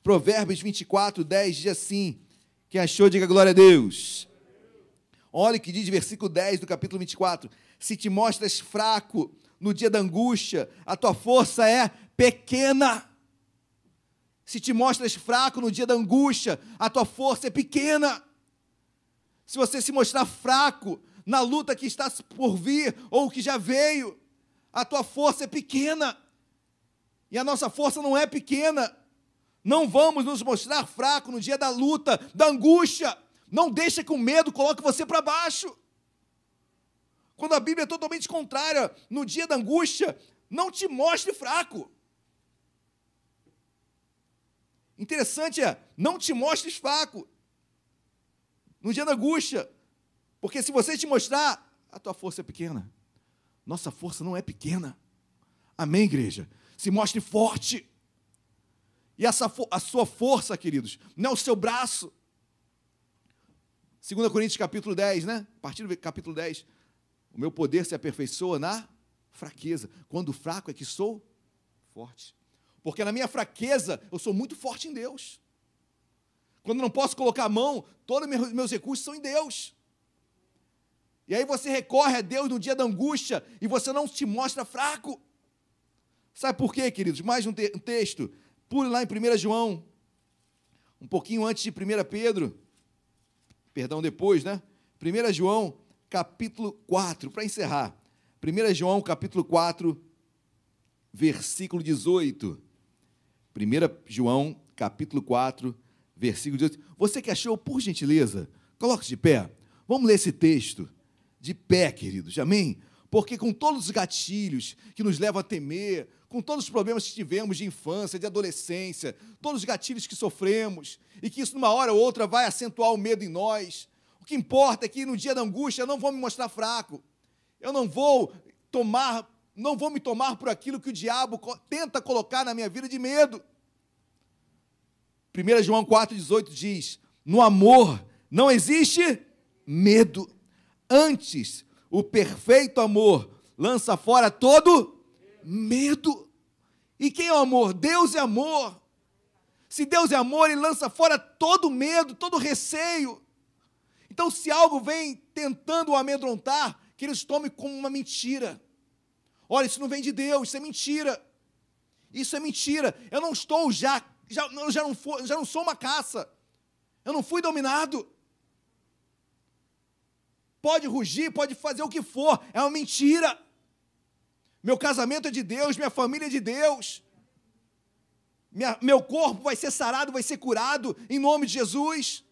Provérbios 24, 10 diz assim: quem achou, diga glória a Deus. Olha o que diz versículo 10 do capítulo 24: Se te mostras fraco no dia da angústia, a tua força é pequena. Se te mostras fraco no dia da angústia, a tua força é pequena. Se você se mostrar fraco na luta que está por vir ou que já veio, a tua força é pequena. E a nossa força não é pequena. Não vamos nos mostrar fraco no dia da luta, da angústia. Não deixe que o medo coloque você para baixo. Quando a Bíblia é totalmente contrária, no dia da angústia, não te mostre fraco. Interessante é, não te mostres fraco no dia da angústia, porque se você te mostrar, a tua força é pequena. Nossa força não é pequena. Amém, igreja? Se mostre forte. E essa, a sua força, queridos, não é o seu braço. 2 Coríntios capítulo 10, né? A partir do capítulo 10. O meu poder se aperfeiçoa na fraqueza. Quando fraco é que sou forte. Porque na minha fraqueza eu sou muito forte em Deus. Quando não posso colocar a mão, todos os meus recursos são em Deus. E aí você recorre a Deus no dia da angústia e você não se mostra fraco. Sabe por quê, queridos? Mais um, te um texto. Pule lá em 1 João, um pouquinho antes de 1 Pedro, perdão, depois, né? 1 João, capítulo 4, para encerrar. 1 João, capítulo 4, versículo 18. 1 João, capítulo 4, versículo 18. Você que achou, por gentileza, coloque-se de pé. Vamos ler esse texto de pé, queridos. Amém? Porque com todos os gatilhos que nos levam a temer, com todos os problemas que tivemos de infância, de adolescência, todos os gatilhos que sofremos, e que isso, numa hora ou outra, vai acentuar o medo em nós. O que importa é que no dia da angústia eu não vou me mostrar fraco. Eu não vou tomar, não vou me tomar por aquilo que o diabo tenta colocar na minha vida de medo. 1 João 4,18 diz: No amor não existe medo. Antes, o perfeito amor lança fora todo medo. E quem é o amor? Deus é amor. Se Deus é amor, Ele lança fora todo medo, todo receio. Então, se algo vem tentando o amedrontar, que eles tomem como uma mentira. Olha, isso não vem de Deus, isso é mentira. Isso é mentira. Eu não estou já, já, eu já, não, for, já não sou uma caça. Eu não fui dominado. Pode rugir, pode fazer o que for, é uma mentira. Meu casamento é de Deus, minha família é de Deus. Minha, meu corpo vai ser sarado, vai ser curado em nome de Jesus.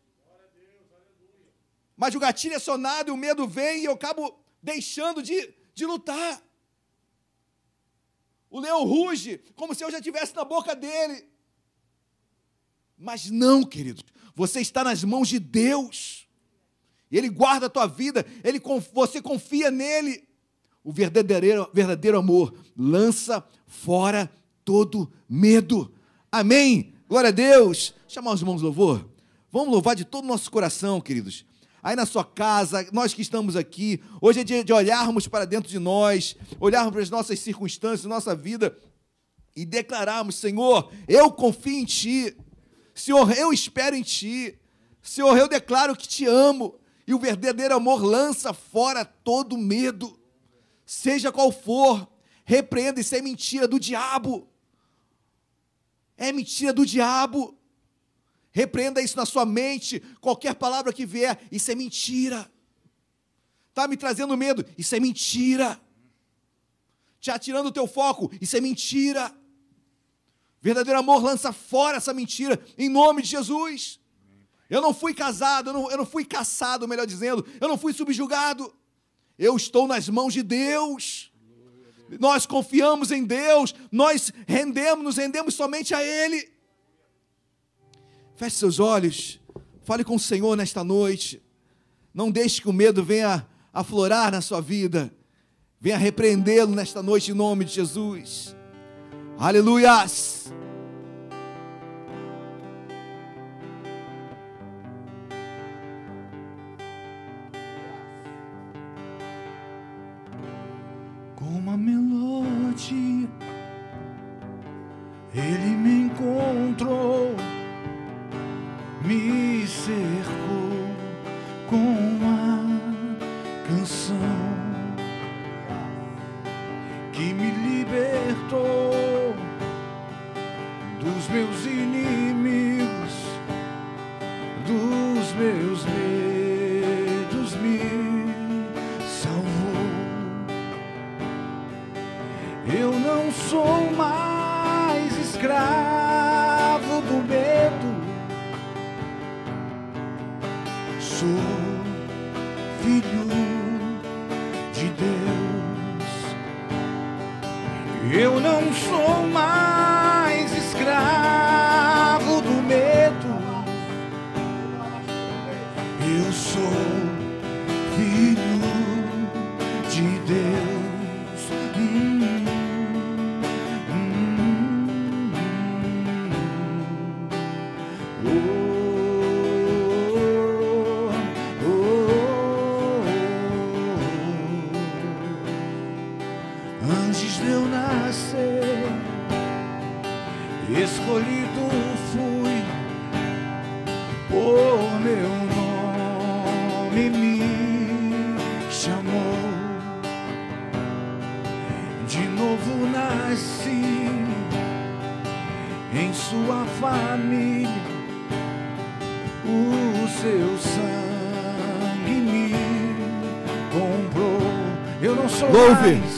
Mas o gatilho é sonado e o medo vem e eu acabo deixando de, de lutar. O leão ruge como se eu já estivesse na boca dele. Mas não, queridos, você está nas mãos de Deus. Ele guarda a tua vida, ele, você confia nele. O verdadeiro, verdadeiro amor lança fora todo medo. Amém. Glória a Deus. Chamar os irmãos louvor. Vamos louvar de todo o nosso coração, queridos. Aí na sua casa, nós que estamos aqui, hoje é dia de olharmos para dentro de nós, olharmos para as nossas circunstâncias, nossa vida e declararmos: Senhor, eu confio em Ti. Senhor, eu espero em Ti. Senhor, eu declaro que te amo. E o verdadeiro amor lança fora todo medo, seja qual for. Repreenda, isso é mentira do diabo. É mentira do diabo. Repreenda isso na sua mente. Qualquer palavra que vier, isso é mentira. Está me trazendo medo, isso é mentira. Te atirando o teu foco, isso é mentira. Verdadeiro amor lança fora essa mentira, em nome de Jesus. Eu não fui casado, eu não, eu não fui caçado, melhor dizendo, eu não fui subjugado. Eu estou nas mãos de Deus nós confiamos em Deus, nós rendemos, nos rendemos somente a Ele. Feche seus olhos, fale com o Senhor nesta noite. Não deixe que o medo venha aflorar na sua vida. Venha repreendê-lo nesta noite em nome de Jesus. Aleluias.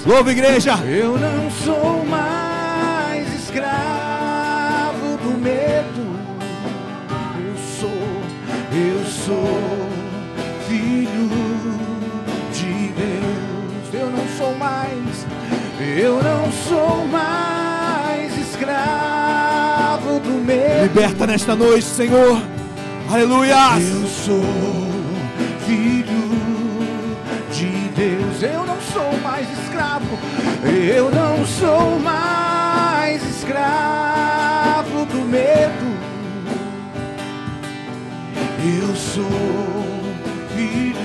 Louve, igreja. Eu não sou mais escravo do medo. Eu sou, eu sou filho de Deus. Eu não sou mais, eu não sou mais escravo do medo. Liberta nesta noite, Senhor. Aleluia. Eu sou filho de Deus. Eu não sou mais escravo. Eu não sou mais escravo do medo. Eu sou filho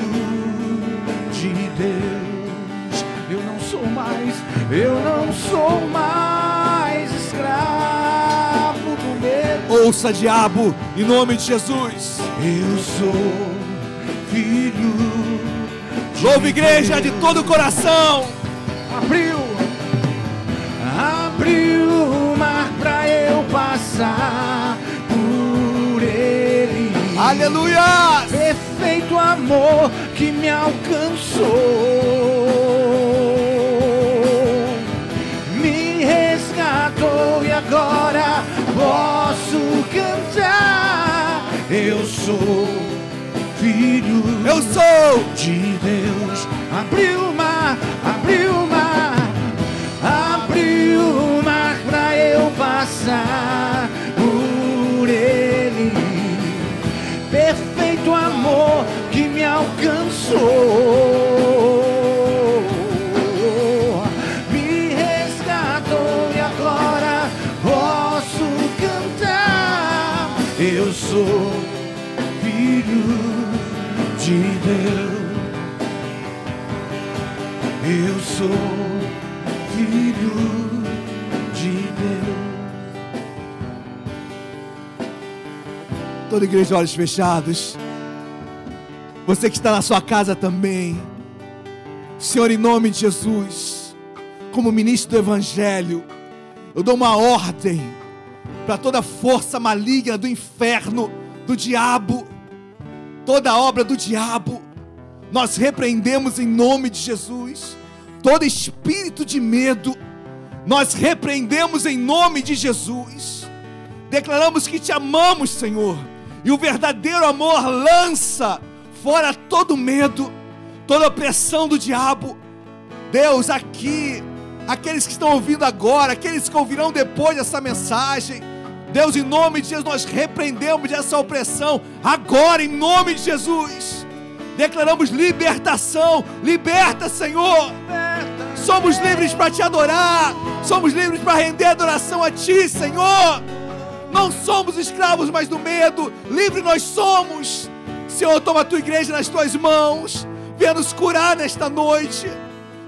de Deus. Eu não sou mais. Eu não sou mais escravo do medo. Ouça, diabo, em nome de Jesus. Eu sou filho de Louve, igreja, de todo o coração. Abriu, abriu o mar pra eu passar por ele. Aleluia. Perfeito amor que me alcançou. Me resgatou e agora posso cantar. Eu sou filho Eu sou. de Deus. Abriu passar por ele. Perfeito amor que me alcançou. Toda igreja, olhos fechados. Você que está na sua casa também. Senhor, em nome de Jesus, como ministro do Evangelho, eu dou uma ordem para toda força maligna do inferno, do diabo, toda obra do diabo. Nós repreendemos em nome de Jesus todo espírito de medo. Nós repreendemos em nome de Jesus. Declaramos que te amamos, Senhor. E o verdadeiro amor lança fora todo medo, toda opressão do diabo. Deus, aqui, aqueles que estão ouvindo agora, aqueles que ouvirão depois dessa mensagem. Deus, em nome de Jesus, nós repreendemos essa opressão agora, em nome de Jesus. Declaramos libertação. Liberta, Senhor. Somos livres para te adorar. Somos livres para render adoração a ti, Senhor. Não somos escravos mais do medo. Livre nós somos. Senhor, toma a tua igreja nas tuas mãos. Venha nos curar nesta noite.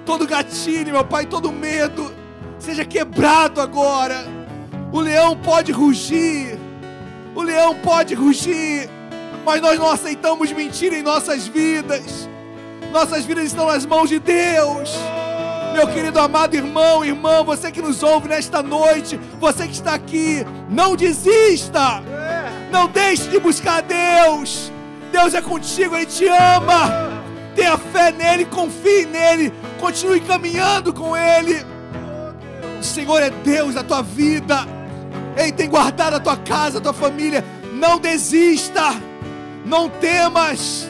Todo gatilho, meu Pai, todo medo. Seja quebrado agora. O leão pode rugir. O leão pode rugir. Mas nós não aceitamos mentira em nossas vidas. Nossas vidas estão nas mãos de Deus. Meu querido amado irmão, irmã, você que nos ouve nesta noite, você que está aqui, não desista. Não deixe de buscar a Deus. Deus é contigo, Ele te ama. Tenha fé nele, confie nele, continue caminhando com Ele. O Senhor é Deus da tua vida. Ele tem guardado a tua casa, a tua família. Não desista. Não temas.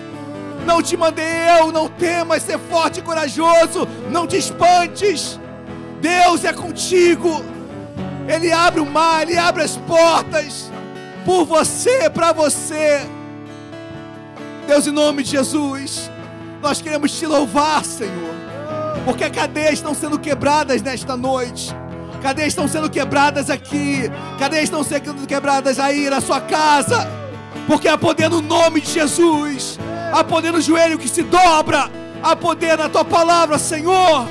Não te mandei eu, não temas, ser forte e corajoso, não te espantes. Deus é contigo. Ele abre o mar, ele abre as portas por você, para você. Deus, em nome de Jesus, nós queremos te louvar, Senhor, porque cadeias estão sendo quebradas nesta noite. Cadeias estão sendo quebradas aqui, cadeias estão sendo quebradas aí na sua casa, porque há poder no nome de Jesus, há poder no joelho que se dobra, há poder na tua palavra, Senhor.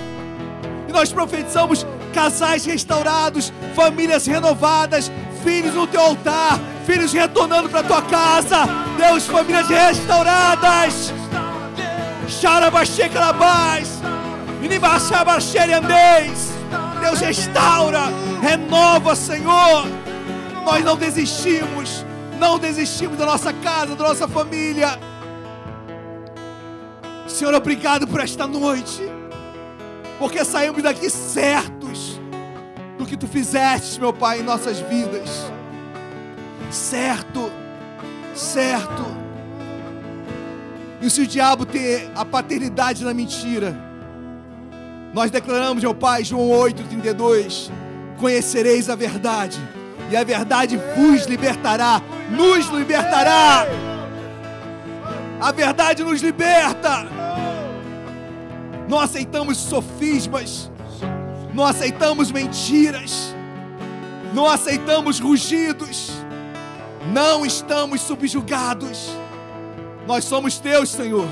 E nós profetizamos casais restaurados, famílias renovadas, filhos no teu altar, filhos retornando para tua casa. Deus, famílias restauradas. Deus restaura, renova, Senhor. Nós não desistimos, não desistimos da nossa casa, da nossa família. Senhor, obrigado por esta noite. porque saímos daqui certos do que tu fizeste, meu Pai, em nossas vidas. Certo, certo. E se o diabo ter a paternidade na mentira, nós declaramos, meu Pai, João 8,32: Conhecereis a verdade, e a verdade vos libertará, nos libertará. A verdade nos liberta. Não aceitamos sofismas, não aceitamos mentiras, não aceitamos rugidos, não estamos subjugados. Nós somos teus, Senhor.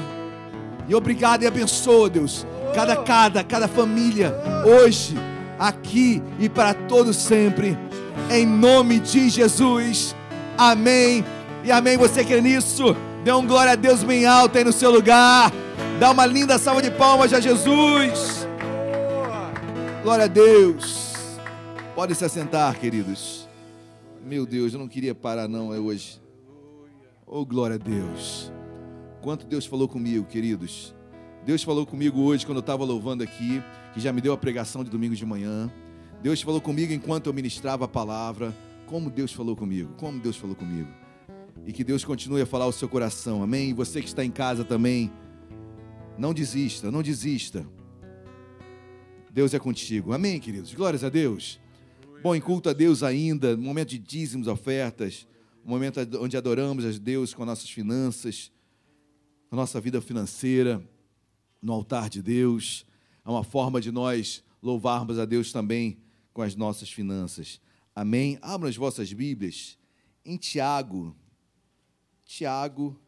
E obrigado e abençoa, Deus, cada cada, cada família hoje, aqui e para todo sempre. Em nome de Jesus. Amém. E amém. Você crê nisso? Dê um glória a Deus bem alto aí no seu lugar. Dá uma linda salva de palmas a Jesus. Glória a Deus. Pode se assentar, queridos. Meu Deus, eu não queria parar não é hoje. Oh, glória a Deus. Quanto Deus falou comigo, queridos. Deus falou comigo hoje quando eu estava louvando aqui, que já me deu a pregação de domingo de manhã. Deus falou comigo enquanto eu ministrava a palavra. Como Deus falou comigo, como Deus falou comigo. E que Deus continue a falar ao seu coração, amém? E você que está em casa também, não desista, não desista. Deus é contigo. Amém, queridos? Glórias a Deus. Bom, em culto a Deus ainda, momento de dízimos, ofertas, momento onde adoramos a Deus com nossas finanças, a nossa vida financeira, no altar de Deus. É uma forma de nós louvarmos a Deus também com as nossas finanças. Amém? Abram as vossas Bíblias em Tiago. Tiago,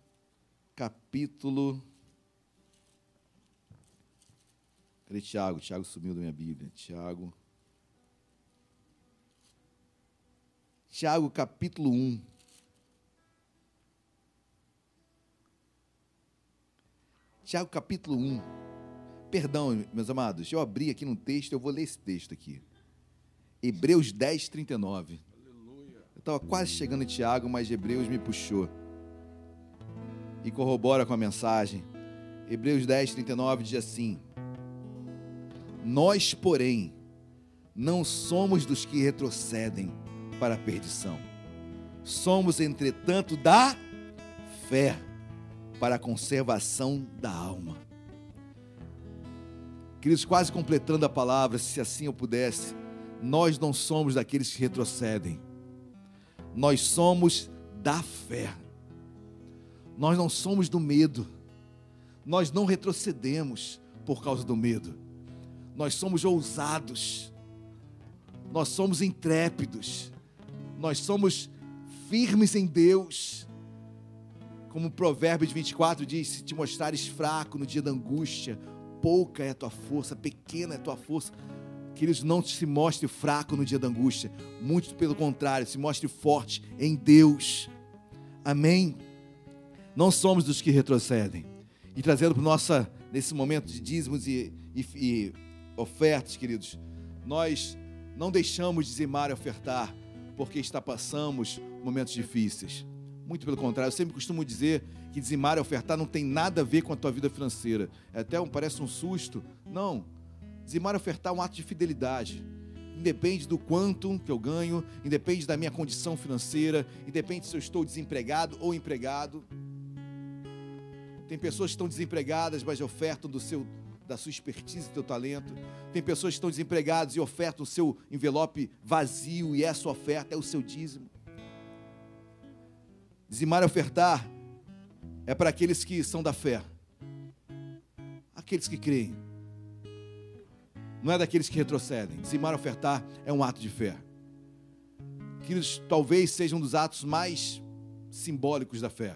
capítulo Cadê Tiago? Tiago sumiu da minha Bíblia. Tiago. Tiago, capítulo 1. Tiago, capítulo 1. Perdão, meus amados, eu abri aqui no texto, eu vou ler esse texto aqui. Hebreus 10, 39. Eu estava quase chegando em Tiago, mas Hebreus me puxou. E corrobora com a mensagem. Hebreus 10, 39 diz assim: nós, porém, não somos dos que retrocedem para a perdição. Somos, entretanto, da fé para a conservação da alma. Queridos, quase completando a palavra, se assim eu pudesse, nós não somos daqueles que retrocedem, nós somos da fé, nós não somos do medo, nós não retrocedemos por causa do medo. Nós somos ousados, nós somos intrépidos, nós somos firmes em Deus. Como o Provérbios 24 diz: se te mostrares fraco no dia da angústia, pouca é a tua força, pequena é a tua força. Queridos, não se mostre fraco no dia da angústia, muito pelo contrário, se mostre forte em Deus. Amém? Não somos dos que retrocedem. E trazendo para nossa, nesse momento de dízimos e, e, e ofertas, queridos, nós não deixamos dizimar e ofertar porque está passamos momentos difíceis. Muito pelo contrário, eu sempre costumo dizer que dizimar e ofertar não tem nada a ver com a tua vida financeira. É até um, parece um susto. Não. Dizimar e ofertar é um ato de fidelidade. Independe do quanto que eu ganho, independe da minha condição financeira, independe se eu estou desempregado ou empregado. Tem pessoas que estão desempregadas, mas ofertam do seu da sua expertise, do teu talento. Tem pessoas que estão desempregadas e ofertam o seu envelope vazio e essa oferta é o seu dízimo. Dizimar e ofertar é para aqueles que são da fé. Aqueles que creem. Não é daqueles que retrocedem. Dizimar e ofertar é um ato de fé. Que talvez seja um dos atos mais simbólicos da fé.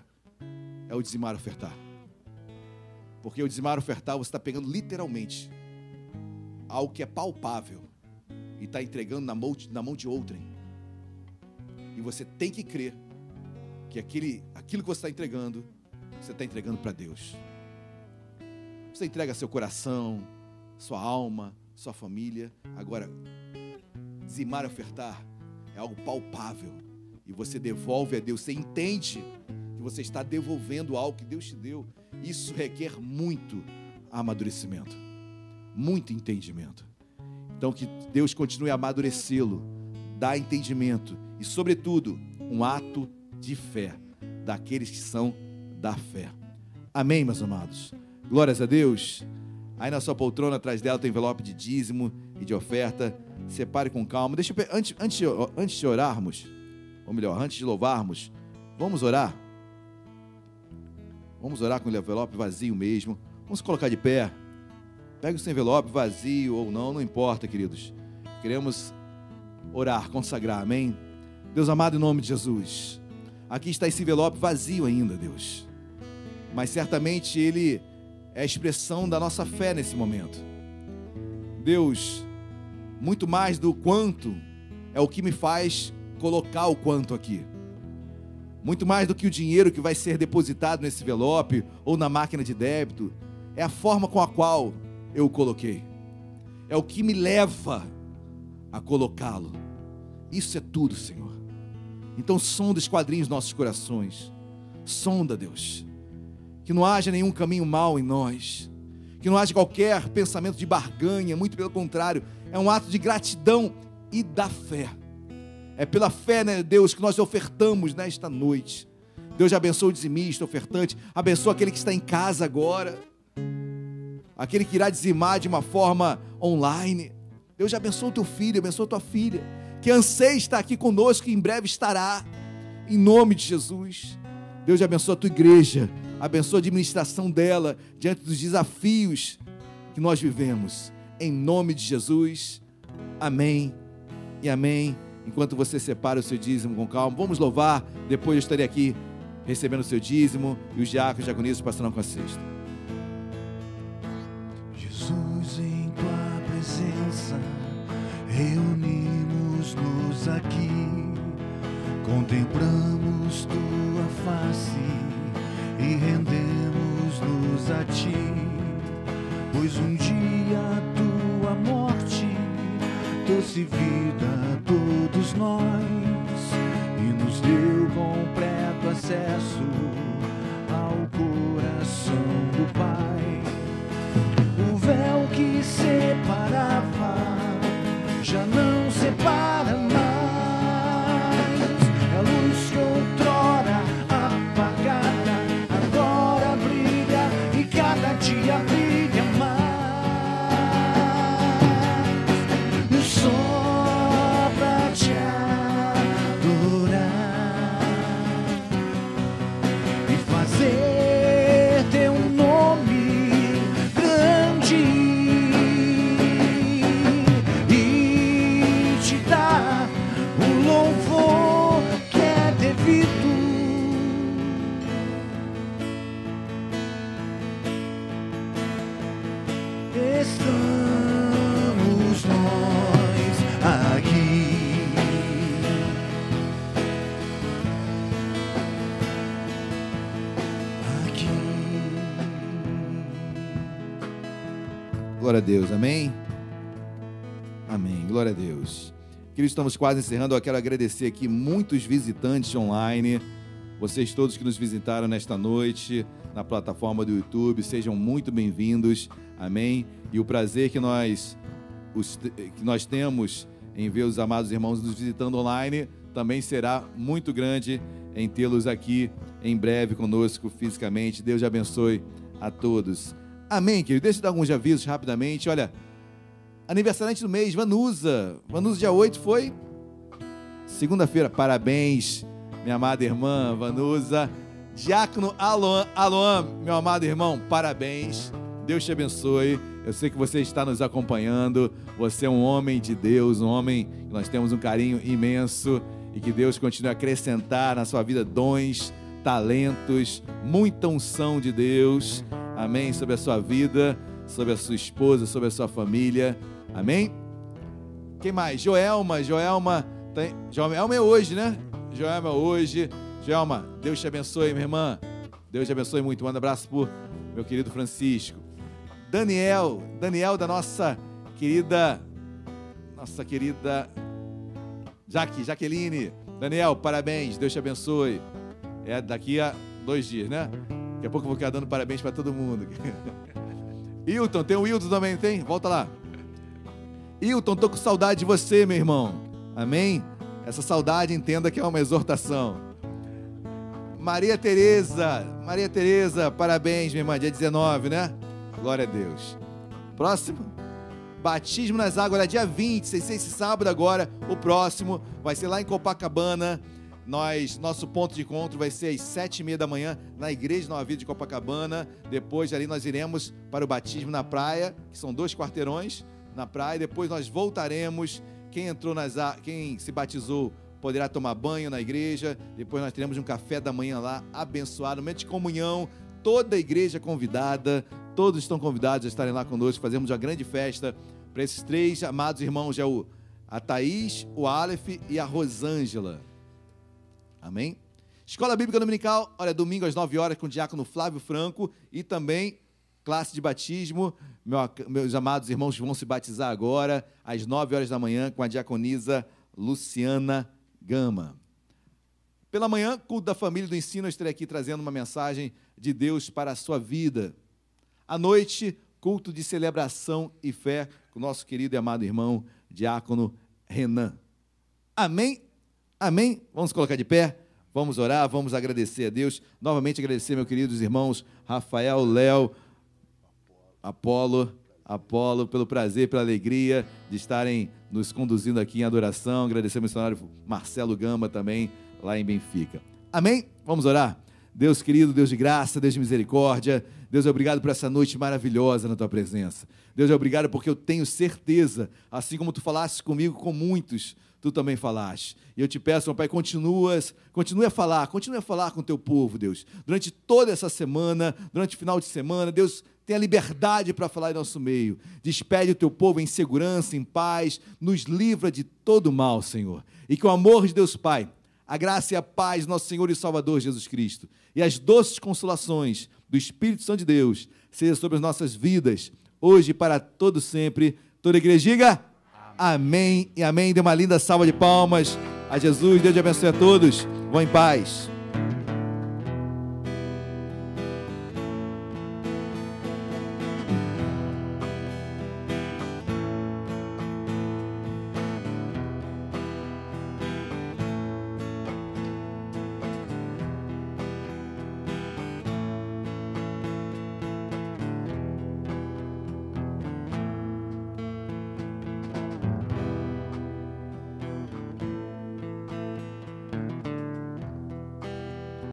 É o dizimar e ofertar. Porque o dizimar ofertar, você está pegando literalmente algo que é palpável e está entregando na mão, na mão de outrem. E você tem que crer que aquele, aquilo que você está entregando, você está entregando para Deus. Você entrega seu coração, sua alma, sua família. Agora, dizimar e ofertar é algo palpável. E você devolve a Deus. Você entende que você está devolvendo algo que Deus te deu. Isso requer muito amadurecimento, muito entendimento. Então, que Deus continue a amadurecê-lo, dar entendimento e, sobretudo, um ato de fé daqueles que são da fé. Amém, meus amados? Glórias a Deus. Aí na sua poltrona, atrás dela, tem envelope de dízimo e de oferta. Separe com calma. Deixa eu, antes, antes, antes de orarmos, ou melhor, antes de louvarmos, vamos orar? Vamos orar com o envelope vazio mesmo. Vamos colocar de pé. Pega o seu envelope vazio ou não, não importa, queridos. Queremos orar, consagrar, amém? Deus amado, em nome de Jesus. Aqui está esse envelope vazio ainda, Deus. Mas certamente ele é a expressão da nossa fé nesse momento. Deus, muito mais do quanto é o que me faz colocar o quanto aqui. Muito mais do que o dinheiro que vai ser depositado nesse envelope ou na máquina de débito, é a forma com a qual eu o coloquei. É o que me leva a colocá-lo. Isso é tudo, Senhor. Então sonda os quadrinhos nossos corações. Sonda, Deus. Que não haja nenhum caminho mal em nós. Que não haja qualquer pensamento de barganha, muito pelo contrário, é um ato de gratidão e da fé. É pela fé, né, Deus, que nós ofertamos nesta noite. Deus abençoe o dizimista, ofertante, abençoa aquele que está em casa agora, aquele que irá dizimar de uma forma online. Deus abençoe o teu filho, abençoe a tua filha, que anseia estar aqui conosco e em breve estará, em nome de Jesus. Deus abençoe a tua igreja, abençoe a administração dela diante dos desafios que nós vivemos. Em nome de Jesus. Amém e amém enquanto você separa o seu dízimo com calma. Vamos louvar, depois eu estarei aqui recebendo o seu dízimo e os diáconos e diaconistas passarão com a cesta. Jesus, em tua presença, reunimos-nos a Deus, amém? Amém, glória a Deus. Queridos, estamos quase encerrando. Eu quero agradecer aqui muitos visitantes online, vocês todos que nos visitaram nesta noite na plataforma do YouTube, sejam muito bem-vindos, amém? E o prazer que nós, os- que nós temos em ver os amados irmãos nos visitando online também será muito grande em tê-los aqui em breve conosco fisicamente. Deus abençoe a todos. Amém, querido. Deixa eu dar alguns avisos rapidamente. Olha, aniversariante do mês, Vanusa. Vanusa, dia 8 foi segunda-feira. Parabéns, minha amada irmã Vanusa. Diácono Aloan, Aloan, meu amado irmão, parabéns. Deus te abençoe. Eu sei que você está nos acompanhando. Você é um homem de Deus, um homem que nós temos um carinho imenso e que Deus continue a acrescentar na sua vida dons, talentos, muita unção de Deus. Amém. Sobre a sua vida, sobre a sua esposa, sobre a sua família. Amém. Quem mais? Joelma, Joelma, tem... Joelma é hoje, né? Joelma é hoje. Joelma, Deus te abençoe, minha irmã. Deus te abençoe muito. Manda um abraço pro meu querido Francisco. Daniel, Daniel da nossa querida, nossa querida Jaque, Jaqueline. Daniel, parabéns, Deus te abençoe. É daqui a dois dias, né? Daqui a pouco eu vou ficar dando parabéns para todo mundo. <laughs> Hilton, tem o Hilton também, tem? Volta lá. Hilton, tô com saudade de você, meu irmão. Amém? Essa saudade entenda que é uma exortação. Maria Tereza, Maria Tereza, parabéns, minha irmã, dia 19, né? Glória a Deus. Próximo. Batismo nas águas, dia 20, esse sábado agora, o próximo, vai ser lá em Copacabana. Nós, nosso ponto de encontro vai ser às sete e meia da manhã na Igreja Nova Vida de Copacabana. Depois ali nós iremos para o batismo na praia, que são dois quarteirões na praia. Depois nós voltaremos. Quem entrou nas quem se batizou poderá tomar banho na igreja. Depois nós teremos um café da manhã lá, abençoado, um momento de comunhão. Toda a igreja convidada, todos estão convidados a estarem lá conosco. Fazemos uma grande festa para esses três amados irmãos, é o a Thaís, o Aleph e a Rosângela. Amém? Escola Bíblica Dominical, olha, domingo às 9 horas com o diácono Flávio Franco e também classe de batismo. Meu, meus amados irmãos vão se batizar agora às 9 horas da manhã com a diaconisa Luciana Gama. Pela manhã, culto da família do ensino, eu estarei aqui trazendo uma mensagem de Deus para a sua vida. À noite, culto de celebração e fé com o nosso querido e amado irmão, diácono Renan. Amém? Amém? Vamos colocar de pé? Vamos orar, vamos agradecer a Deus. Novamente agradecer, meus queridos irmãos, Rafael, Léo, Apolo, Apolo, pelo prazer, pela alegria de estarem nos conduzindo aqui em adoração. Agradecer ao missionário Marcelo Gama também, lá em Benfica. Amém? Vamos orar? Deus querido, Deus de graça, Deus de misericórdia, Deus é obrigado por essa noite maravilhosa na tua presença. Deus é obrigado porque eu tenho certeza, assim como tu falaste comigo, com muitos, tu também falaste. E eu te peço, meu Pai, continuas, continue a falar, continue a falar com o teu povo, Deus. Durante toda essa semana, durante o final de semana, Deus, tenha liberdade para falar em nosso meio. Despede o teu povo em segurança, em paz, nos livra de todo mal, Senhor. E que o amor de Deus Pai, a graça e a paz do nosso Senhor e Salvador Jesus Cristo, e as doces consolações do Espírito Santo de Deus, seja sobre as nossas vidas, hoje e para todo sempre. Toda a igreja diga. Amém e amém. Dê uma linda salva de palmas a Jesus. Deus te abençoe a todos. Vão em paz.